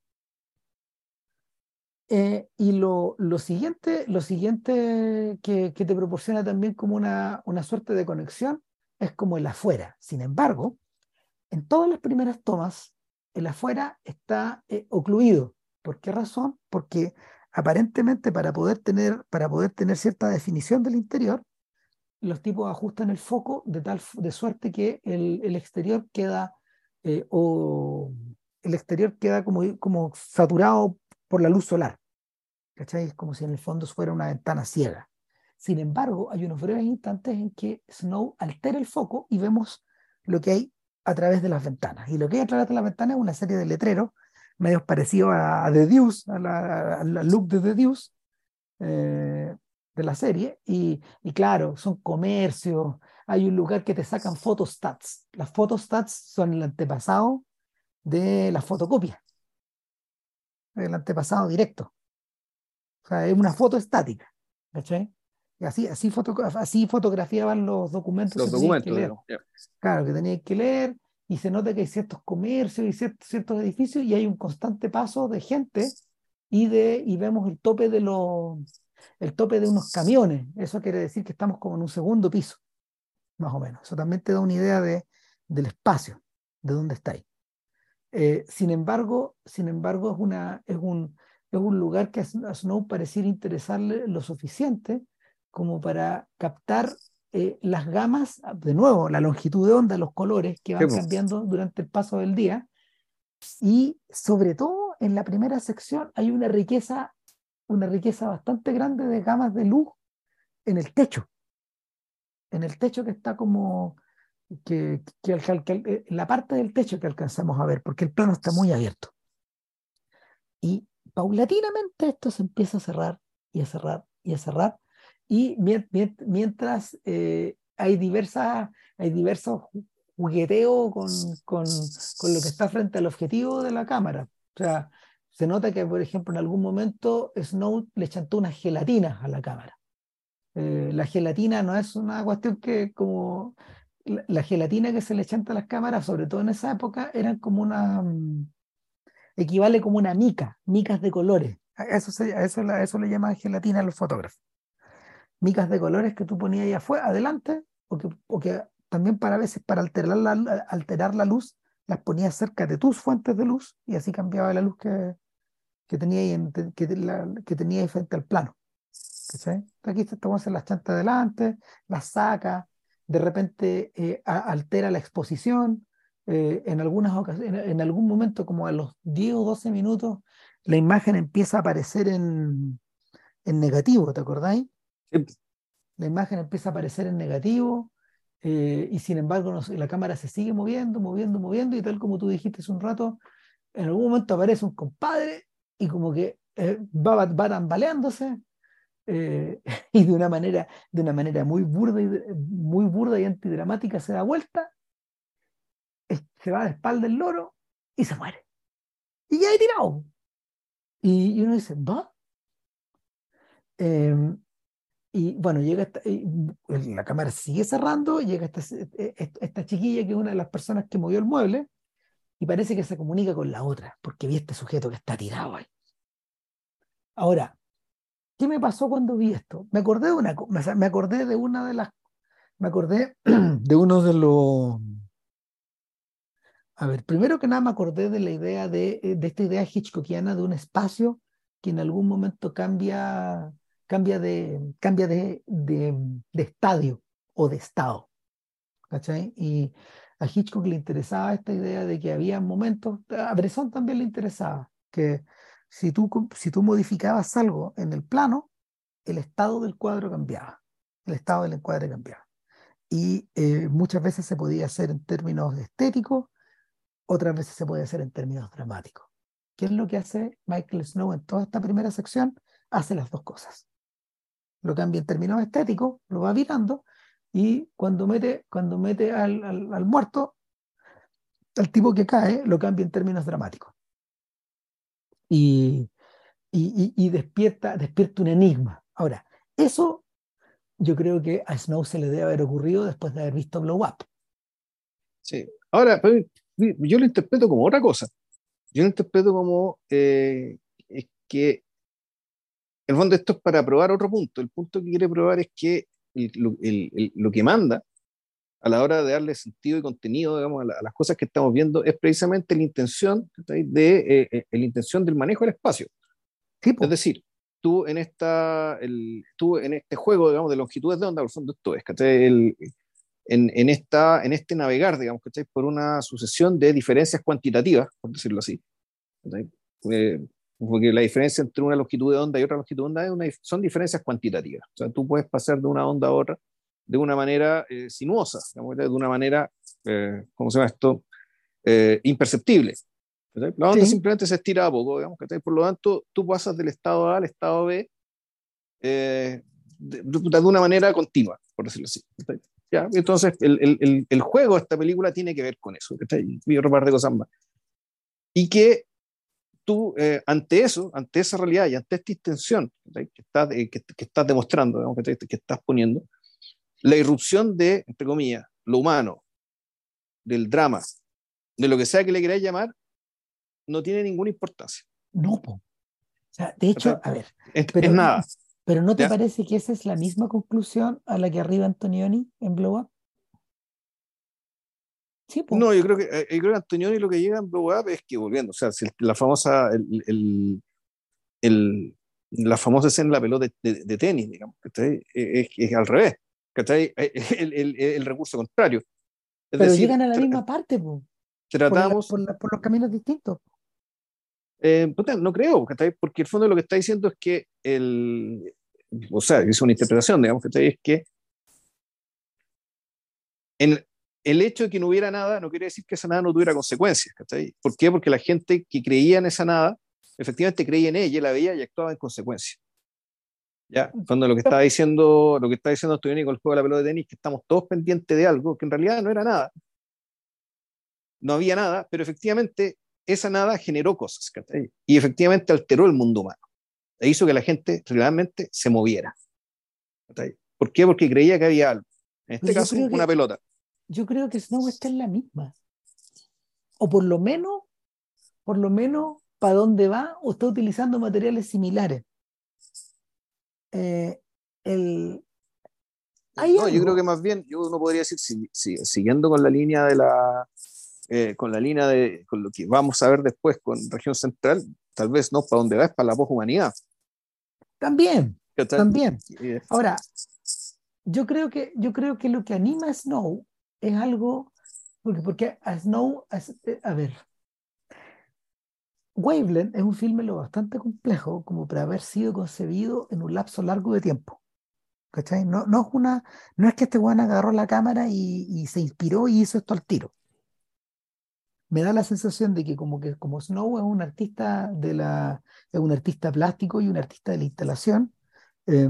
Eh, y lo, lo, siguiente, lo siguiente que, que, te proporciona también como una, una suerte de conexión es como el afuera. Sin embargo, en todas las primeras tomas, el afuera está eh, ocluido. ¿Por qué razón? Porque aparentemente para poder, tener, para poder tener cierta definición del interior, los tipos ajustan el foco de tal de suerte que el, el exterior queda eh, o el exterior queda como, como saturado por la luz solar. ¿Cachai? Es como si en el fondo fuera una ventana ciega. Sin embargo, hay unos breves instantes en que Snow altera el foco y vemos lo que hay a través de las ventanas. Y lo que hay a través de las ventanas es una serie de letreros medios parecidos a, The Deuce, al look de The Deuce eh, de la serie. Y, y, claro, son comercios. Hay un lugar que te sacan photostats. Las photostats son el antepasado de la fotocopia. El antepasado directo. O sea, es una foto estática. ¿Cachai? Y así, así, así fotografiaban los documentos. Los documentos, Claro, que tenías que leer y se nota que hay ciertos comercios y ciertos, ciertos edificios y hay un constante paso de gente y, de, y vemos el tope de los el tope de unos camiones. Eso quiere decir que estamos como en un segundo piso, más o menos. Eso también te da una idea de, del espacio, de dónde está ahí. Eh, sin embargo, sin embargo es, una, es, un, es un lugar que a Snow pareciera interesarle lo suficiente como para captar eh, las gamas, de nuevo, la longitud de onda, los colores que van cambiando durante el paso del día. Y sobre todo en la primera sección hay una riqueza, una riqueza bastante grande de gamas de luz en el techo. En el techo que está como, que, que, eh, la parte del techo que alcanzamos a ver, porque el plano está muy abierto. Y paulatinamente esto se empieza a cerrar y a cerrar y a cerrar. Y mientras eh, hay, diversas, hay diversos jugueteos con, con, con, lo que está frente al objetivo de la cámara. O sea, se nota que, por ejemplo, en algún momento Snow le chantó unas gelatinas a la cámara. Eh, la gelatina no es una cuestión que como la, gelatina que se le chanta a las cámaras, sobre todo en esa época, eran como una, mm, equivale como una mica, micas de colores. A eso, se, a eso, eso le llaman gelatina a los fotógrafos. Micas de colores que tú ponías ahí afuera, adelante, o que, también para veces para alterar la, alterar la luz, las ponías cerca de tus fuentes de luz y así cambiaba la luz que, que tenía ahí, que, que tenía ahí frente al plano. Aquí te hacer las chantas adelante, las saca, de repente eh, altera la exposición, eh, en algunas ocasiones, en, algún momento, como a los 10 o 12 minutos, la imagen empieza a aparecer en, en negativo, ¿te acordáis? La imagen empieza a aparecer en negativo eh, y sin embargo la cámara se sigue moviendo, moviendo, moviendo y tal como tú dijiste hace un rato, en algún momento aparece un compadre y como que va, va tambaleándose <laughs> y de una manera, de una manera muy burda y muy burda y antidramática se da vuelta se va a la espalda del loro y se muere. Y ya he tirado. Y, uno dice, ¿va? Em, y bueno, llega la cámara sigue cerrando, llega esta, esta, chiquilla que es una de las personas que movió el mueble y parece que se comunica con la otra, porque vi este sujeto que está tirado ahí. Ahora, ¿qué me pasó cuando vi esto? Me acordé de una, me acordé de una de las, me acordé <clears throat> de uno de los a ver, primero que nada me acordé de la idea de, eh, de esta idea hitchcockiana de un espacio que en algún momento cambia, cambia, de, cambia de, de, de estadio o de estado. ¿Cachai? Y a Hitchcock le interesaba esta idea de que había momentos, a Bresson también le interesaba, que si tú, modificabas algo en el plano, el estado del cuadro cambiaba, el estado del encuadre cambiaba. Y eh, muchas veces se podía hacer en términos estéticos, otras veces se puede hacer en términos dramáticos. ¿Qué es lo que hace Michael Snow en toda esta primera sección? Hace las dos cosas. Lo cambia en términos estéticos, lo va virando, y cuando mete, cuando mete al, al, muerto, al tipo que cae, lo cambia en términos dramáticos. Y, y, y, despierta, despierta un enigma. Ahora, eso yo creo que a Snow se le debe haber ocurrido después de haber visto Blow Up. Sí. Ahora, yo lo interpreto como otra cosa. Yo lo interpreto como eh, es que, en el fondo, esto es para probar otro punto. El punto que quiere probar es que lo que manda a la hora de darle sentido y contenido digamos, a, las cosas que estamos viendo es precisamente la intención, de, eh, eh, la intención del manejo del espacio. Es decir, tú en, esta, el, tú en este juego digamos, de longitudes de onda, por fondo esto es, el, en, en, esta, en este navegar, digamos, ¿cachai? por una sucesión de diferencias cuantitativas, por decirlo así. Eh, porque la diferencia entre una longitud de onda y otra longitud de onda son diferencias cuantitativas. O sea, tú puedes pasar de una onda a otra de una manera eh, sinuosa, digamos, de una manera, eh, ¿cómo se llama esto? Eh, imperceptible. La onda simplemente se estira a poco, digamos, por lo tanto, tú pasas del estado A al estado B de, de, una manera continua, por decirlo así. Entonces, el, el, el, juego de esta película tiene que ver con eso, y otro par de cosas más. Y que tú, eh, ante eso, ante esa realidad y ante esta intención que estás, que, que, estás demostrando, que, que estás poniendo, la irrupción de, entre comillas, lo humano, del drama de lo que sea que le queráis llamar, no tiene ninguna importancia. No, po. O sea, de hecho, a ver. Es, es nada. Pero ¿no te ¿Ya? parece que esa es la misma conclusión a la que arriba Antonioni en Blow Up? Sí, po. No, yo creo que, eh, yo creo que Antonioni lo que llega en Blow Up es que volviendo, o sea, si la famosa, el, el, el- la famosa escena de la pelota de, de- de tenis, digamos, ¿cachai? Es, es al revés, ¿cachai? <laughs> El, el- el recurso contrario. Es Pero decir, llegan a la misma parte, po, por, la- tratamos, por la- por los caminos distintos. eh, no creo, ¿cachai? Porque el fondo lo que está diciendo es que el, o sea, es una interpretación, digamos, ¿cachai? Es que en, el hecho de que no hubiera nada no quiere decir que esa nada no tuviera consecuencias, ¿cachai? ¿Por qué? Porque la gente que creía en esa nada, efectivamente creía en ella, la veía y actuaba en consecuencia. ¿Ya? Cuando lo que está diciendo, lo que está diciendo Antonioni con el juego de la pelota de tenis, que estamos todos pendientes de algo que en realidad no era nada. No había nada, pero efectivamente esa nada generó cosas, ¿cachai? Y efectivamente alteró el mundo humano. E hizo que la gente realmente se moviera. ¿cachai? ¿Por qué? Porque creía que había algo. En este caso, que- una pelota. Yo creo que Snow está en la misma. O por lo menos, por lo menos, para dónde va, o está utilizando materiales similares. Eh, el, hay No, yo algo- creo que más bien, yo uno podría decir, si- si- siguiendo con la línea de la, eh, con la línea de, con lo que vamos a ver después con región central, tal vez no para dónde va, es para la poshumanidad. También, también. Eh, Ahora, yo creo que, yo creo que lo que anima a Snow es algo, porque, porque a Snow, a, eh, a ver, Waveland es un filme lo bastante complejo como para haber sido concebido en un lapso largo de tiempo. ¿Cachai? No, no es una, no es que este weón agarró la cámara y, y se inspiró y hizo esto al tiro. Me da la sensación de que como que como Snow es un artista de la, es un artista plástico y un artista de la instalación, eh,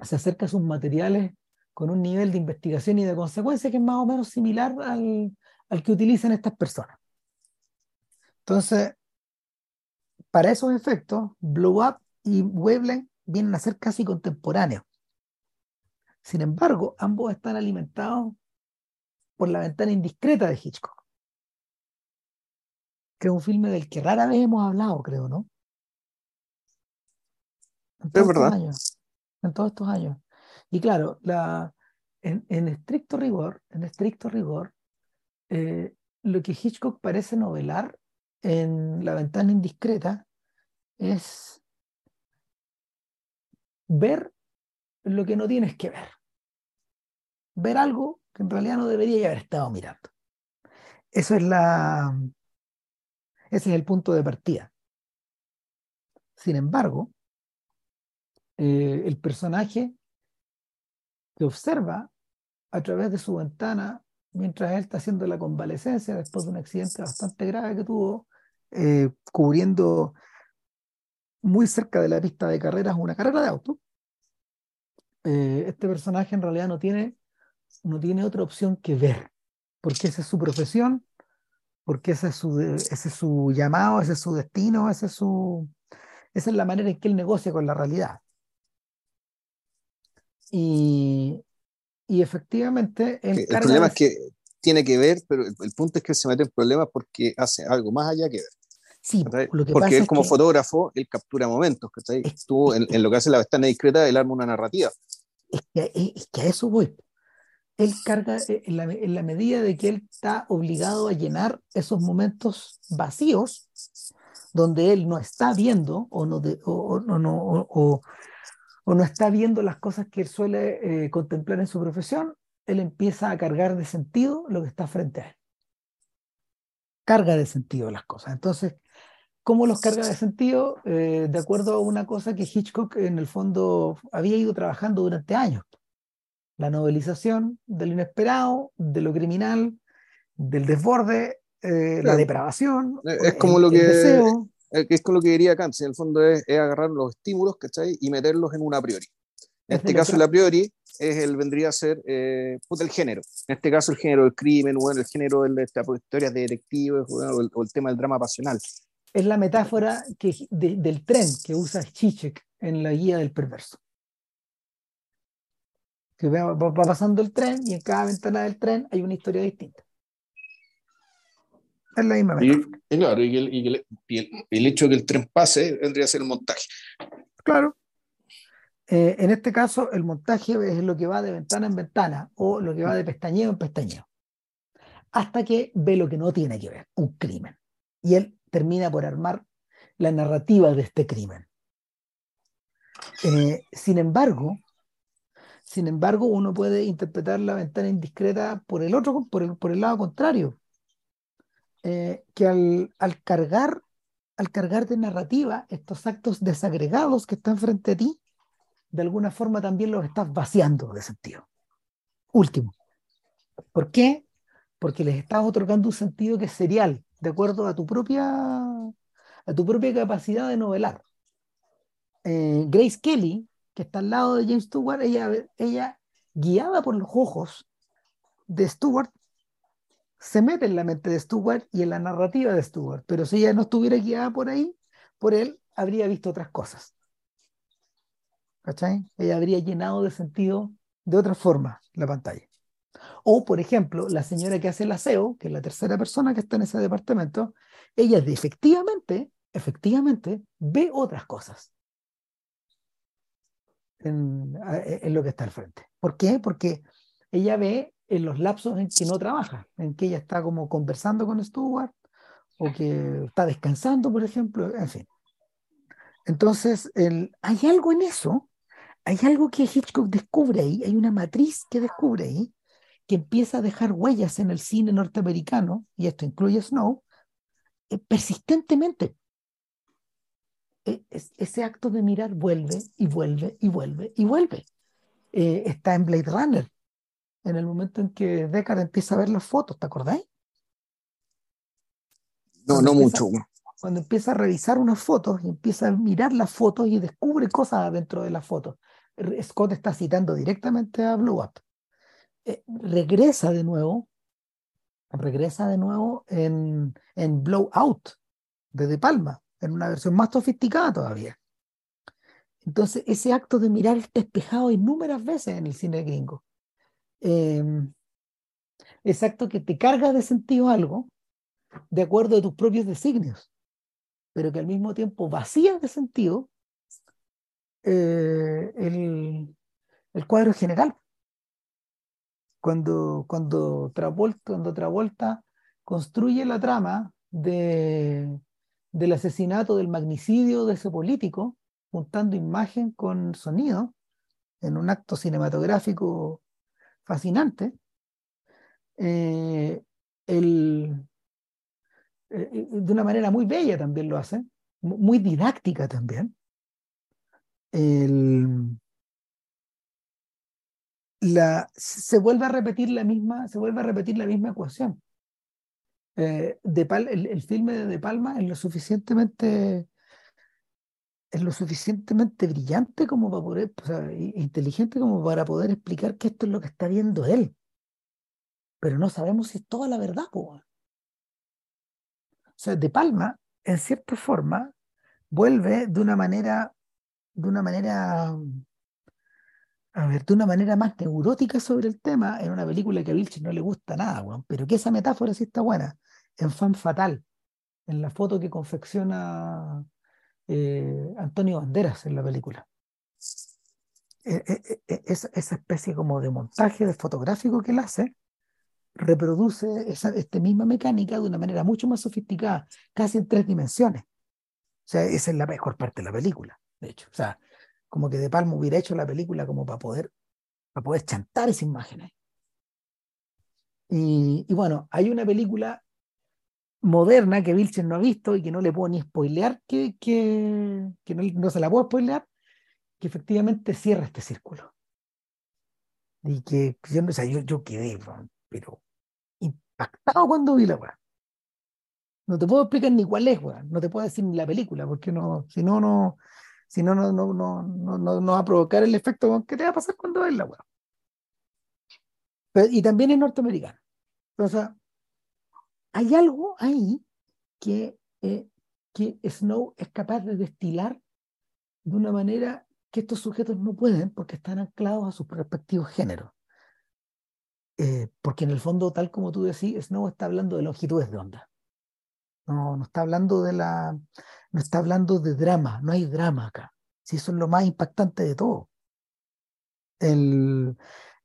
se acerca a sus materiales con un nivel de investigación y de consecuencia que es más o menos similar al, al que utilizan estas personas. Entonces, para esos efectos, Blow Up y Wavelength vienen a ser casi contemporáneos. Sin embargo, ambos están alimentados por la ventana indiscreta de Hitchcock, que es un filme del que rara vez hemos hablado, creo, ¿no? En todos estos verdad. años. En todos estos años. Y claro, la, en, en estricto rigor, en estricto rigor, eh, lo que Hitchcock parece novelar en La ventana indiscreta es ver lo que no tienes que ver. Ver algo que en realidad no debería haber estado mirando. Eso es la. Ese es el punto de partida. Sin embargo, eh, el personaje que observa a través de su ventana mientras él está haciendo la convalecencia después de un accidente bastante grave que tuvo, eh, cubriendo muy cerca de la pista de carreras una carrera de auto. Eh, este personaje en realidad no tiene, no tiene otra opción que ver, porque esa es su profesión, porque ese es su, ese es su llamado, ese es su destino, ese es su, esa es la manera en que él negocia con la realidad. Y, y efectivamente, él el problema de- es que tiene que ver, pero el, el punto es que se mete en problemas porque hace algo más allá que ver. Sí, ¿cachai? lo que Porque pasa él es como que- fotógrafo, él captura momentos, ¿cachai? Es- Tú, en, en lo que hace la ventana discreta, él arma una narrativa. es que, es que a eso voy. Él carga eh, en la, en la medida de que él está obligado a llenar esos momentos vacíos donde él no está viendo o no, de- o, o- no- o- o no está viendo las cosas que él suele eh, contemplar en su profesión, él empieza a cargar de sentido lo que está frente a él. Carga de sentido las cosas. Entonces, ¿cómo los carga de sentido? Eh, de acuerdo a una cosa que Hitchcock en el fondo había ido trabajando durante años. La novelización de lo inesperado, de lo criminal, del desborde, eh, la Claro. depravación, Es- es como lo el que- deseo. Eh, que es con lo que diría Kant, en el fondo es, es agarrar los estímulos, ¿cachai? Y meterlos en un a priori. En Es este de lo caso, el a priori es el, vendría a ser eh, puta, el género. En este caso, el género del crimen, bueno, el género de, esta- historias de detectives, bueno, o, el, o el tema del drama pasional. Es la metáfora que, de- del tren que usa Zizek en la guía del perverso. Que va, va- pasando el tren y en cada ventana del tren hay una historia distinta. Es la misma y, claro, y, el, y, el, el, hecho de que el tren pase vendría a ser el montaje. Claro. Eh, en este caso, el montaje es lo que va de ventana en ventana o lo que va de pestañeo en pestañeo. Hasta que ve lo que no tiene que ver, un crimen. Y él termina por armar la narrativa de este crimen. Eh, sin embargo, sin embargo, uno puede interpretar la ventana indiscreta por el otro, por el, por el lado contrario. Eh, que al, al, cargar, al cargar de narrativa estos actos desagregados que están frente a ti, de alguna forma también los estás vaciando de sentido. Último. ¿Por qué? Porque les estás otorgando un sentido que es serial, de acuerdo a tu propia, a tu propia capacidad de novelar. Eh, Grace Kelly, que está al lado de James Stewart, ella, ella, guiada por los ojos de Stewart, se mete en la mente de Stewart y en la narrativa de Stewart, pero si ella no estuviera guiada por ahí, por él, habría visto otras cosas. ¿Cachai? Ella habría llenado de sentido de otra forma la pantalla. O, por ejemplo, la señora que hace el aseo, que es la tercera persona que está en ese departamento, ella efectivamente, efectivamente, ve otras cosas en, en, lo que está al frente. ¿Por qué? Porque ella ve en los lapsos en que no trabaja, en que ella está como conversando con Stuart o que está descansando, por ejemplo, en fin. Entonces, el, hay algo en eso, hay algo que Hitchcock descubre ahí, hay una matriz que descubre ahí, que empieza a dejar huellas en el cine norteamericano, y esto incluye Snow, eh, persistentemente. E, ese acto de mirar vuelve y vuelve y vuelve y vuelve. Eh, está en Blade Runner, en el momento en que Deckard empieza a ver las fotos, ¿te acordáis? No, no mucho. Cuando empieza a revisar unas fotos y empieza a mirar las fotos y descubre cosas dentro de las fotos. Scott está citando directamente a Blue Up. Eh, regresa de nuevo, regresa de nuevo en, en Blowout de De Palma, en una versión más sofisticada todavía. Entonces, ese acto de mirar está espejado innumerables veces en el cine gringo. Eh, ese acto que te carga de sentido algo de acuerdo a tus propios designios, pero que al mismo tiempo vacía de sentido eh, el, el, cuadro general. Cuando, cuando, Travolta, cuando construye la trama de, del asesinato, del magnicidio de ese político, juntando imagen con sonido, en un acto cinematográfico fascinante, eh, el, eh, de una manera muy bella también lo hace, muy didáctica también. El, se vuelve a repetir la misma, se vuelve a repetir la misma ecuación. Eh, de el, el, filme de De Palma es lo suficientemente es lo suficientemente brillante como para poder, inteligente como para poder explicar que esto es lo que está viendo él. Pero no sabemos si es toda la verdad, O sea, De Palma, en cierta forma, vuelve de una manera, de una manera, a ver, de una manera más neurótica sobre el tema en una película que a Vilches no le gusta nada, pero que esa metáfora sí está buena en Fan Fatal, en la foto que confecciona eh, Antonio Banderas en la película. E, e, e, esa, especie como de montaje fotográfico que él hace reproduce esa esta misma mecánica de una manera mucho más sofisticada, casi en tres dimensiones. O sea, esa es la mejor parte de la película, de hecho. O sea, como que De Palma hubiera hecho la película como para poder, para poder chantar esa imagen. Y, y bueno, hay una película moderna que Vilches no ha visto y que no le puedo ni spoilear, que, que, que no, no, se la puedo spoilear, que efectivamente cierra este círculo. Y que yo, o sea, yo, yo quedé, pero impactado cuando vi la weá. No te puedo explicar ni cuál es, weá. No te puedo decir ni la película, porque no, si no, no, si no, no, no, no, no, no, va a provocar el efecto que te va a pasar cuando ves la weá. y también es norteamericano. Sea, hay algo ahí que, eh, que Snow es capaz de destilar de una manera que estos sujetos no pueden porque están anclados a sus respectivos géneros. Eh, porque en el fondo, tal como tú decís, Snow está hablando de longitudes de onda. No, no está hablando de la, no está hablando de drama, no hay drama acá. Si eso es lo más impactante de todo. El,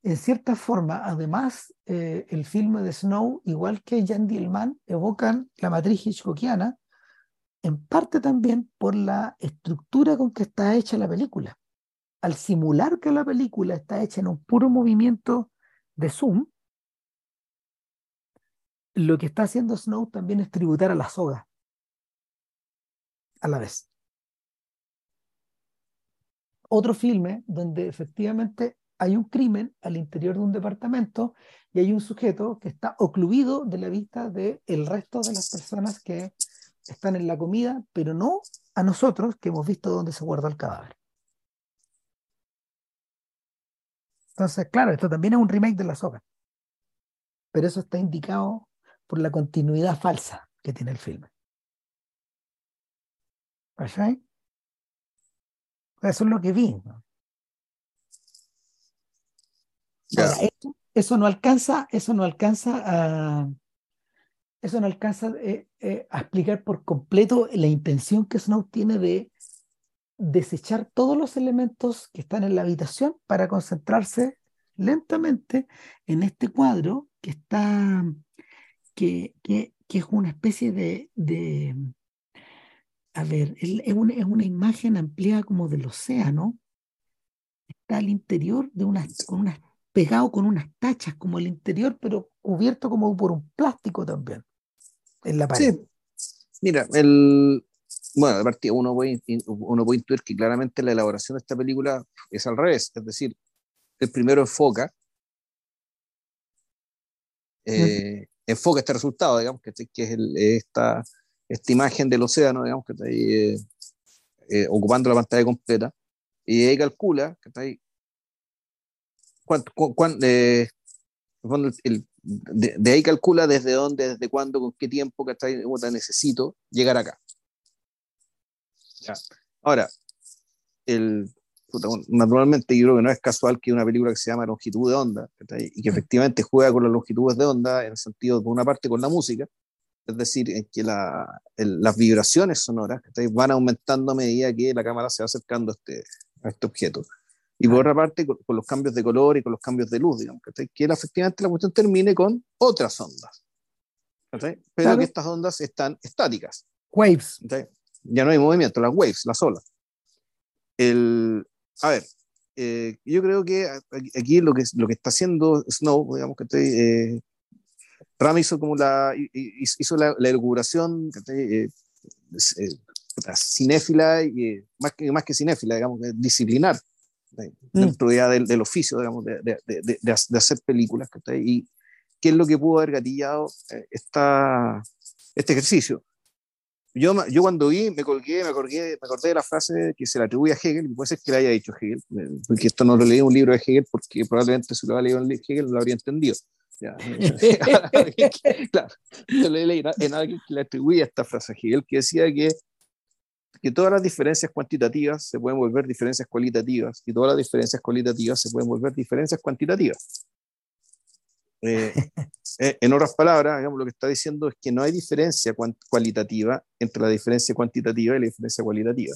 en cierta forma, además, eh, el filme de Snow, igual que Jan Dielman, evocan la matriz hitchcockiana, en parte también por la estructura con que está hecha la película. Al simular que la película está hecha en un puro movimiento de zoom, lo que está haciendo Snow también es tributar a la soga a la vez. Otro filme donde efectivamente hay un crimen al interior de un departamento y hay un sujeto que está ocluido de la vista del el resto de las personas que están en la comida, pero no a nosotros que hemos visto dónde se guarda el cadáver. Entonces, claro, esto también es un remake de la soga, pero eso está indicado por la continuidad falsa que tiene el filme. ¿Cachai? Eso es lo que vi. eso, no alcanza, eso no alcanza a eso no alcanza eh, eh, a explicar por completo la intención que Snow tiene de desechar todos los elementos que están en la habitación para concentrarse lentamente en este cuadro que está que, es una especie de, a ver, es una, es una, imagen ampliada como del océano. Está al interior de unas, con unas, pegado con unas tachas como el interior, pero cubierto como por un plástico también en la pared. Mira, el, bueno, de partida uno puede, uno puede intuir que claramente la elaboración de esta película es al revés, es decir, el primero enfoca eh, enfoca este resultado, digamos, que, es esta, esta imagen del océano, digamos, que está ahí eh, eh, ocupando la pantalla completa, y ahí calcula, que está ahí, de, ahí calcula desde dónde, desde cuándo, con qué tiempo, que está ahí, necesito llegar acá. Ahora, el, naturalmente yo creo que no es casual que una película que se llama Longitud de Onda y que efectivamente juega con las longitudes de onda en el sentido, por una parte, con la música, es decir, en que la, las vibraciones sonoras van aumentando a medida que la cámara se va acercando a este, a este objeto. Y por otra parte, con, los cambios de color y con los cambios de luz, digamos, que efectivamente la cuestión termine con otras ondas. Pero que estas ondas están estáticas. Waves. Ya no hay movimiento, las waves, las olas. El, a ver, eh, yo creo que aquí lo que, lo que está haciendo Snow, digamos que estoy, eh, Ram hizo como la, hizo la, la eh, eh, cinéfila, y, más, que, más que cinéfila, digamos, disciplinar, mm. dentro ya del, del, oficio, digamos, de, de, de, de hacer películas, y qué es lo que pudo haber gatillado esta, este ejercicio yo, yo cuando vi, me colgué, me acordé, me acordé de la frase que se le atribuye a Hegel, y puede ser que la haya dicho Hegel, porque esto no lo leí en un libro de Hegel, porque probablemente si lo había leído en Hegel lo habría entendido. <laughs> <laughs> claro, yo le leí en alguien que le atribuía esta frase a Hegel, que decía que, que todas las diferencias cuantitativas se pueden volver diferencias cualitativas, y todas las diferencias cualitativas se pueden volver diferencias cuantitativas. Eh, <laughs> eh, en otras palabras, digamos, lo que está diciendo es que no hay diferencia cualitativa entre la diferencia cuantitativa y la diferencia cualitativa.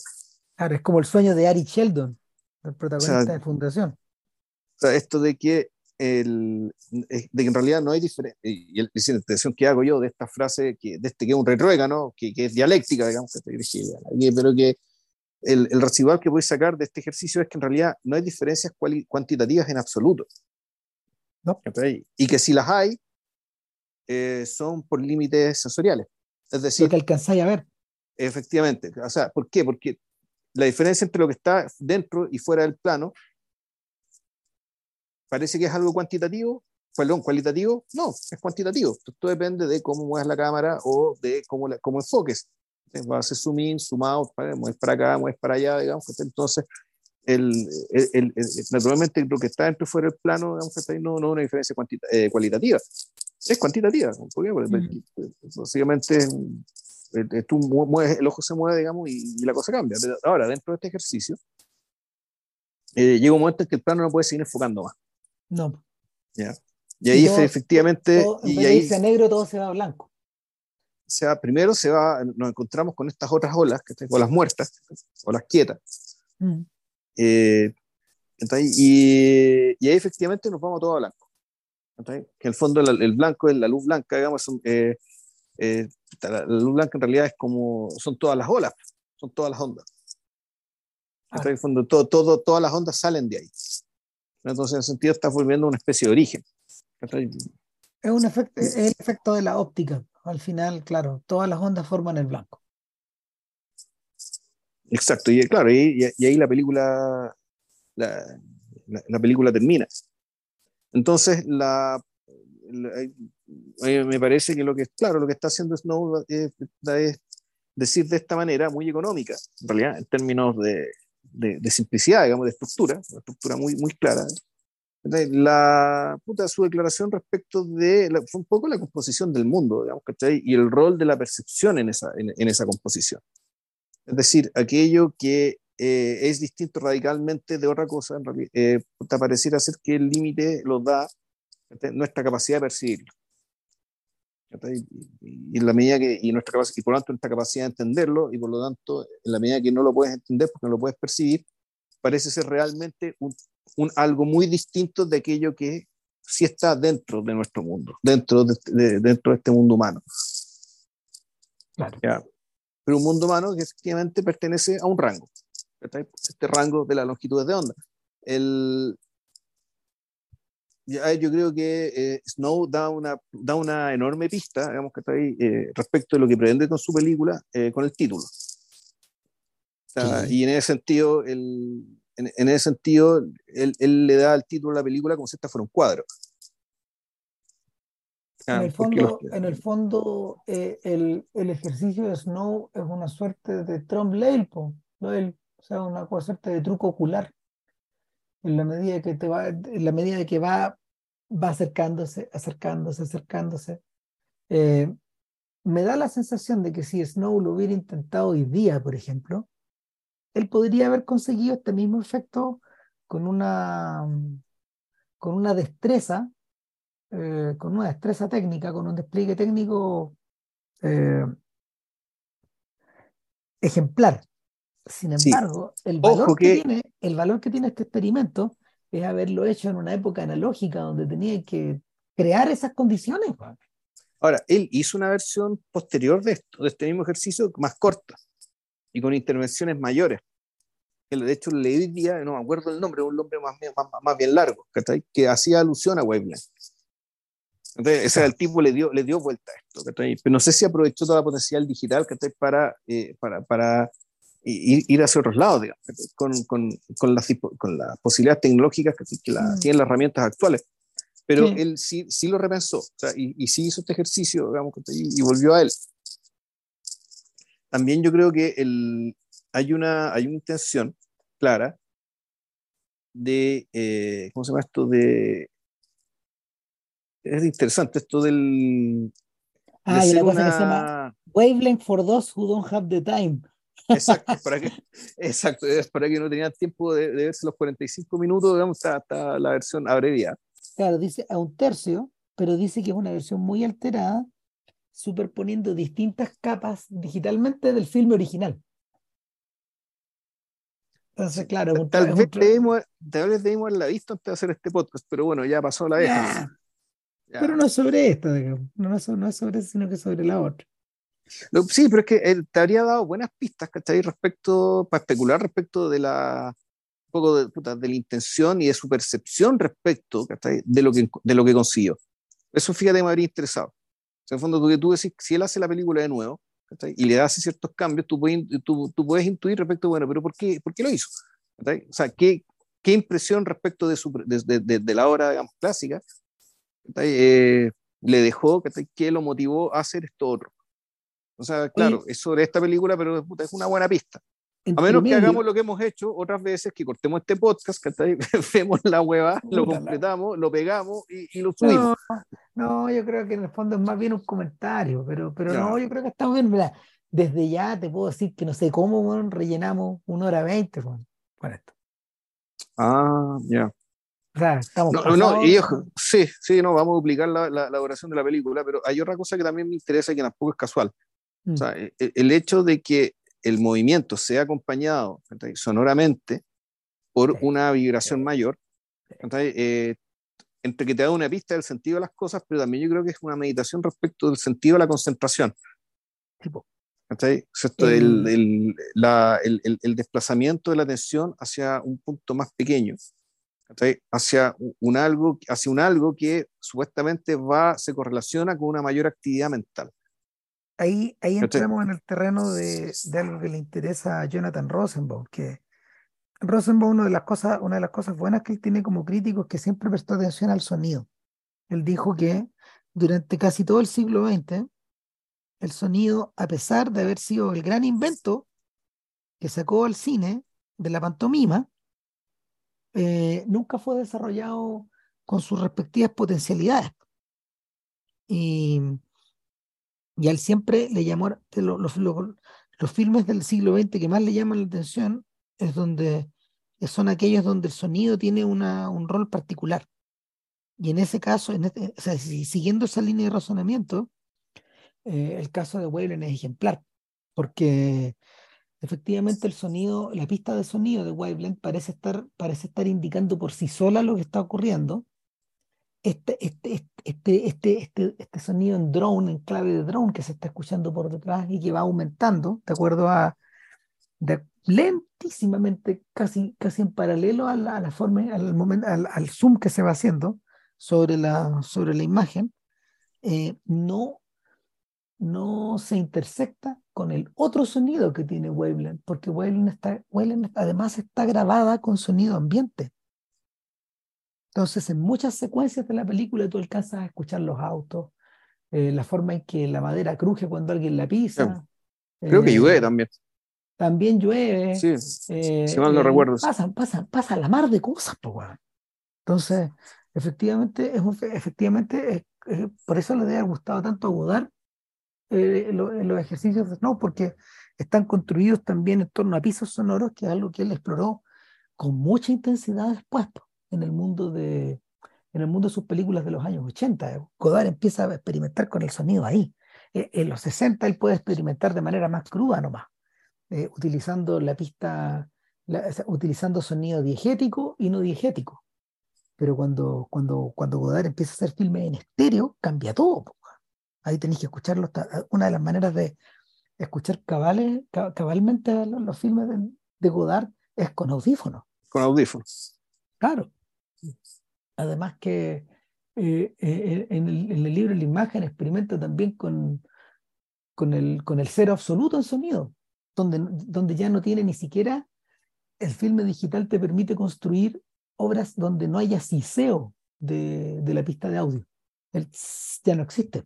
Claro, es como el sueño de Ari Sheldon, el protagonista de Fundación. O sea, esto de que, el, de que en realidad no hay diferencia, y la interpretación que hago yo de esta frase, que, de este que es un retruécano, que, que es dialéctica, digamos, que, pero que el, el residual que voy a sacar de este ejercicio es que en realidad no hay diferencias cuantitativas en absoluto. Y que si las hay, eh, son por límites sensoriales. Es decir, lo que alcanzáis a ver. Efectivamente. O sea, ¿por qué? Porque la diferencia entre lo que está dentro y fuera del plano parece que es algo cuantitativo, perdón, cualitativo. No, es cuantitativo. Esto depende de cómo mueves la cámara o de cómo, la, cómo enfoques. Va a hacer zoom in, zoom out, mueves para acá, mueves para allá, digamos. Entonces, el, el, naturalmente lo que está dentro y fuera del plano, no, no es una diferencia eh, cualitativa, es cuantitativa. Porque, básicamente tú mueves, el ojo se mueve, digamos, y, la cosa cambia. ahora, dentro de este ejercicio, eh, llega un momento en que el plano no puede seguir enfocando más. No. ¿Ya? Y ahí efectivamente... y ahí, negro, todo se va blanco. sea, primero se va, nos encontramos con estas otras olas, que o las muertas, o las quietas. Mm. Eh, y, y, ahí efectivamente nos vamos todos a blanco. Que en el fondo el, blanco es la luz blanca, digamos, eh, eh, la, luz blanca en realidad es como, son todas las olas, son todas las ondas. Ah. En el fondo todo, todo, todas las ondas salen de ahí. Entonces, en ese sentido, está volviendo una especie de origen. Es, un efecto, es el efecto de la óptica. Al final, claro, todas las ondas forman el blanco. Exacto, y claro, y, y ahí la película, la, la, película termina. Entonces, la, me parece que lo que, claro, lo que está haciendo Snow es, es, decir de esta manera muy económica, en realidad, en términos de, de, simplicidad, digamos, de estructura, una estructura muy, muy clara. La puta, su declaración respecto de fue un poco la composición del mundo, digamos, ¿cachai? Y el rol de la percepción en esa, en, esa composición. Es decir, aquello que eh, es distinto radicalmente de otra cosa, en realidad, eh, pareciera ser que el límite lo da nuestra capacidad de percibirlo. Y, en la medida que, y, nuestra y por lo tanto nuestra capacidad de entenderlo, y por lo tanto, en la medida que no lo puedes entender porque no lo puedes percibir, parece ser realmente un, un algo muy distinto de aquello que sí está dentro de nuestro mundo, dentro de, dentro de este mundo humano. Claro. Pero un mundo humano que efectivamente pertenece a un rango, este rango de las longitudes de onda. El, yo creo que eh, Snow da una, da una enorme pista, digamos que está ahí, eh, respecto de lo que pretende con su película, eh, con el título. Y en ese sentido, el, en, ese sentido él, él, le da el título a la película como si esta fuera un cuadro. en el fondo, en el, fondo el, el, ejercicio de Snow es una suerte de Trump Lale, o sea, una suerte de truco ocular en la medida que te va, en la medida que va, va acercándose, acercándose, acercándose. Eh, me da la sensación de que si Snow lo hubiera intentado hoy día, por ejemplo, él podría haber conseguido este mismo efecto con una, con una destreza, eh, con una destreza técnica, con un despliegue técnico eh, ejemplar. Sin embargo, el, valor que... tiene, el valor que tiene este experimento es haberlo hecho en una época analógica donde tenía que crear esas condiciones. Ahora, él hizo una versión posterior de esto, de este mismo ejercicio, más corta y con intervenciones mayores. De hecho, leí día, no me acuerdo el nombre, un nombre más, más, más bien largo, que hacía alusión a Wavelength. Entonces, ese el tipo le dio, le dio vuelta a esto. Pero no sé si aprovechó toda la potencial digital para, eh, para, para ir, hacia otros lados, digamos, con, con, con, las, con las posibilidades tecnológicas que, la, mm. tienen las herramientas actuales. Pero él sí, sí lo repensó o sea, y, y, sí hizo este ejercicio, digamos, y, y, volvió a él. También yo creo que el, hay, una, hay una intención clara de, eh, ¿cómo se llama esto? De, es interesante esto del... Ah, y la cosa que se llama Wavelength for those who don't have the time. Exacto, <laughs> para que, exacto, es para que no tenían tiempo de, verse los 45 minutos, digamos, está, la versión abreviada. Claro, dice a un tercio, pero dice que es una versión muy alterada, superponiendo distintas capas digitalmente del filme original. Entonces, claro, tal, vez debimos, tal vez debimos haberla visto antes de hacer este podcast, pero bueno, ya pasó la vez. Pero no sobre esta, digamos. No, no, no es sobre sino que sobre la otra. Sí, pero es que él te habría dado buenas pistas, ¿cachai? Respecto, para especular respecto de la, un poco de, de la intención y de su percepción respecto, De lo que, de lo que consiguió. Eso fíjate me habría interesado. en el fondo, tú, tú decís, si él hace la película de nuevo, Y le hace ciertos cambios, tú puedes, tú, tú puedes intuir respecto, bueno, pero ¿por qué, por qué lo hizo? O sea, ¿qué, qué impresión respecto de, su, de, de, de la obra, digamos, clásica eh, le dejó, ¿qué lo motivó a hacer esto otro? O sea, claro, es sobre esta película, pero es una buena pista. A menos que hagamos lo que hemos hecho otras veces, que cortemos este podcast, que <laughs> vemos la hueva, lo completamos, lo pegamos y, lo subimos. No, yo creo que en el fondo es más bien un comentario, pero, pero no, yo creo que estamos bien. Mira, desde ya te puedo decir que no sé cómo rellenamos una hora veinte con, esto. Ah, ya. O sea, estamos no, no, y sí, sí, no, vamos a duplicar la, la, la, duración de la película, pero hay otra cosa que también me interesa y que tampoco es casual. O mm. sea, el, e, el, hecho de que el movimiento sea acompañado sonoramente por una vibración mayor, eh, entre que te da una pista del sentido de las cosas, pero también yo creo que es una meditación respecto del sentido de la concentración. Tipo. El, el, la, el, el, desplazamiento de la atención hacia un punto más pequeño, hacia un, algo, hacia un algo que supuestamente va, se correlaciona con una mayor actividad mental. Ahí, ahí entramos en el terreno de, de, algo que le interesa a Jonathan Rosenbaum, que Rosenbaum, una de las cosas, una de las cosas buenas que él tiene como crítico es que siempre prestó atención al sonido. Él dijo que durante casi todo el siglo XX, el sonido, a pesar de haber sido el gran invento que sacó al cine de la pantomima, eh, nunca fue desarrollado con sus respectivas potencialidades. Y, y él siempre le llamó, los, los, los filmes del siglo XX que más le llaman la atención es donde son aquellos donde el sonido tiene una, un rol particular. Y en ese caso, en este, siguiendo esa línea de razonamiento, eh, el caso de Weyland es ejemplar, porque efectivamente el sonido, la pista de sonido de Waveland parece estar, parece estar indicando por sí sola lo que está ocurriendo. Este, este, este, este, este, este sonido en drone, en clave de drone que se está escuchando por detrás y que va aumentando, de acuerdo a, lentísimamente, casi, casi en paralelo a la, forma, al, momento, al, zoom que se va haciendo sobre la, sobre la imagen, eh, no, no se intersecta con el otro sonido que tiene Waveland, porque Waveland, está, Waveland además está grabada con sonido ambiente. Entonces, en muchas secuencias de la película tú alcanzas a escuchar los autos, eh, la forma en que la madera cruje cuando alguien la pisa. Creo que llueve eh, también también llueve. Sí, eh, si mal no eh, recuerdo. Pasan, pasan, pasa la mar de cosas, pues, Entonces, efectivamente, es efectivamente por eso le debe haber gustado tanto a Godard eh, los ejercicios de Snow, porque están construidos también en torno a pisos sonoros, que es algo que él exploró con mucha intensidad después, en el mundo de en el mundo de sus películas de los años 80. Godard empieza a experimentar con el sonido ahí. En los 60 él puede experimentar de manera más cruda nomás. Eh, utilizando la pista, utilizando sonido diegético y no diegético. Pero cuando, cuando, cuando Godard empieza a hacer filmes en estéreo, cambia todo. Ahí tenéis que escucharlo. Una de las maneras de escuchar cabales, cabalmente los, filmes de, Godard es con audífonos. Con audífonos. Claro. Además que eh, eh, en, el, en, el, libro La imagen experimenta también con, con, el, con el cero absoluto en sonido donde, donde ya no tiene ni siquiera, el filme digital te permite construir obras donde no haya siseo de, de la pista de audio. El ya no existe.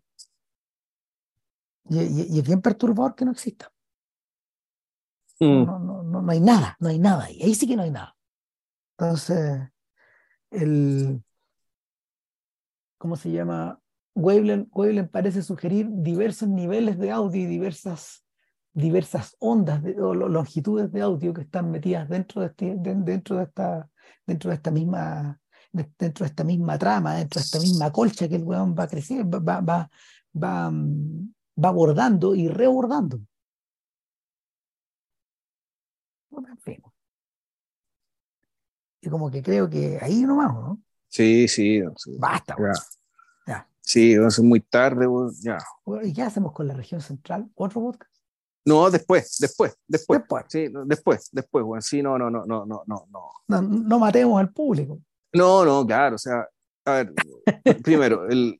Y, y, es bien perturbador que no exista. Mm. No, no, no, no, hay nada, no hay nada ahí. Ahí sí que no hay nada. Entonces, el. ¿Cómo se llama? Waveland, parece sugerir diversos niveles de audio y diversas diversas ondas o longitudes de audio que están metidas dentro de, este, dentro de, esta, dentro de esta misma dentro de esta misma trama, dentro de esta misma colcha que el weón va creciendo, va, va, va, va abordando y rebordando. Y como que creo que ahí nomás, ¿no? Sí, sí. Basta, ya. Sí, es muy tarde, ya. ¿Y qué hacemos con la región central? ¿Otro podcast? No, después, después, después. Después. Sí, después, después, bueno. Sí, no, no, no, no, no, no. No, no matemos al público. No, no, claro, o sea, a ver, <laughs> primero, el,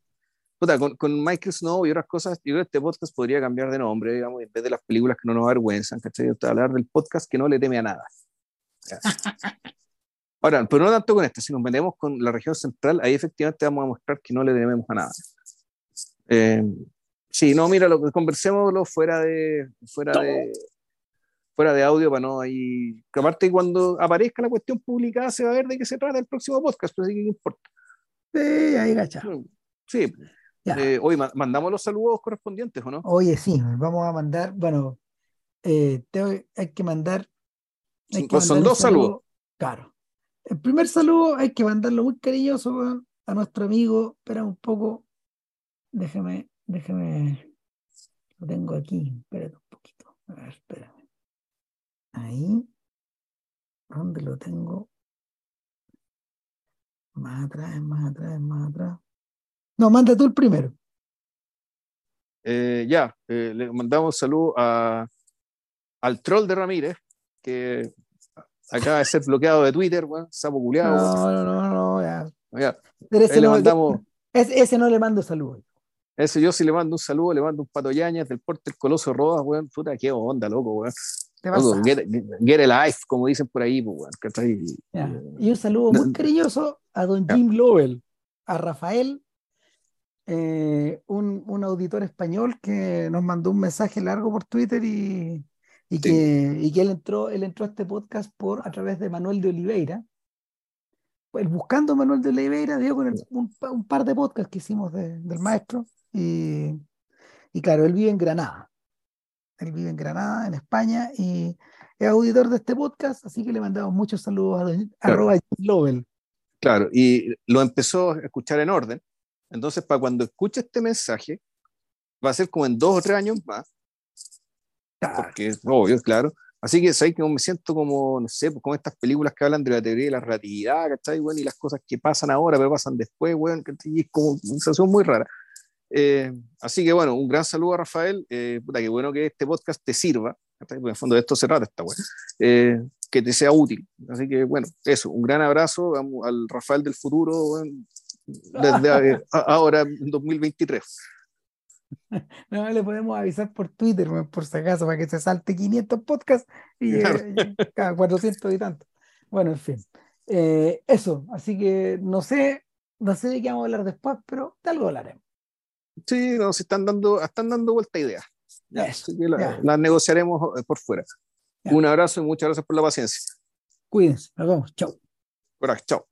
puta, con, con, Michael Snow y otras cosas, yo creo que este podcast podría cambiar de nombre, digamos, en vez de las películas que no nos avergüenzan, ¿cachai? Hablar del podcast que no le teme a nada. <laughs> Ahora, pero no tanto con este, si nos metemos con la región central, ahí efectivamente vamos a mostrar que no le tememos a nada. Eh, Sí, no, mira, lo, conversémoslo fuera de, fuera de, fuera de audio para no ahí. aparte, cuando aparezca la cuestión publicada, se va a ver de qué se trata el próximo podcast, pero sí que importa. Sí, ahí gacha. Sí. Eh, hoy mandamos los saludos correspondientes, ¿o no? Oye, sí, vamos a mandar, bueno, eh, hay que mandar. son dos saludos. Claro. El primer saludo hay que mandarlo muy cariñoso a nuestro amigo. Espera un poco. Déjame, déjame. Lo tengo aquí. Espérate un poquito. A ver, espérame. Ahí. ¿Dónde lo tengo? Más atrás, más atrás, más atrás. No, manda tú el primero. Eh, ya, eh, le mandamos saludo a, al troll de Ramírez, que acaba de ser bloqueado de Twitter, weón, sapo culiado. No, no, no, no, ya. Ya, Ese, no, mandamos, ese- ese no le mando saludos. ese yo sí le mando un saludo, le mando un pato Yañez del porte del Coloso Rodas, weón, puta, qué onda, loco, weón. Te Loco, get, get a life, como dicen por ahí, pues, weón. Ya. Y un saludo muy cariñoso a don. Jim Lovell, a Rafael, eh, un, un auditor español que nos mandó un mensaje largo por Twitter y, y que, y que él entró, él entró a este podcast por, a través de Manuel de Oliveira. Pues buscando a Manuel de Oliveira, dio con el- un, un par de podcasts que hicimos de- del maestro. Y, y claro, él vive en Granada. Él vive en Granada, en España, y es auditor de este podcast, así que le mandamos muchos saludos a don- Claro. arroba Jim Lovell. Claro, y lo empezó a escuchar en orden. Entonces, para cuando escuche este mensaje, va a ser como en dos o tres años más, porque es obvio, claro. Así que sabéis que me siento como, no sé, pues, como estas películas que hablan de la teoría de la relatividad, ¿cachai? Bueno, y las cosas que pasan ahora, pero pasan después, bueno, y es como una sensación muy rara. Eh, así que bueno, un gran saludo a Rafael. Eh, puta, qué bueno que este podcast te sirva, porque en el fondo de esto se trata esta. Eh, que te sea útil. Así que bueno, eso, un gran abrazo al Rafael del futuro, weón, desde eh, ahora, en 2023. <laughs> No le podemos avisar por Twitter, por si acaso, para que se salte 500 podcasts y llegue- Claro. cada 400 y tanto. Bueno, en fin. Eh, eso, así que no sé, no sé de qué vamos a hablar después, pero de algo hablaremos. Sí, no, se están dando, están dando vuelta ideas. La- las negociaremos eh, por fuera. Un abrazo y muchas gracias por la paciencia. Cuídense, nos vemos, chao. Chao.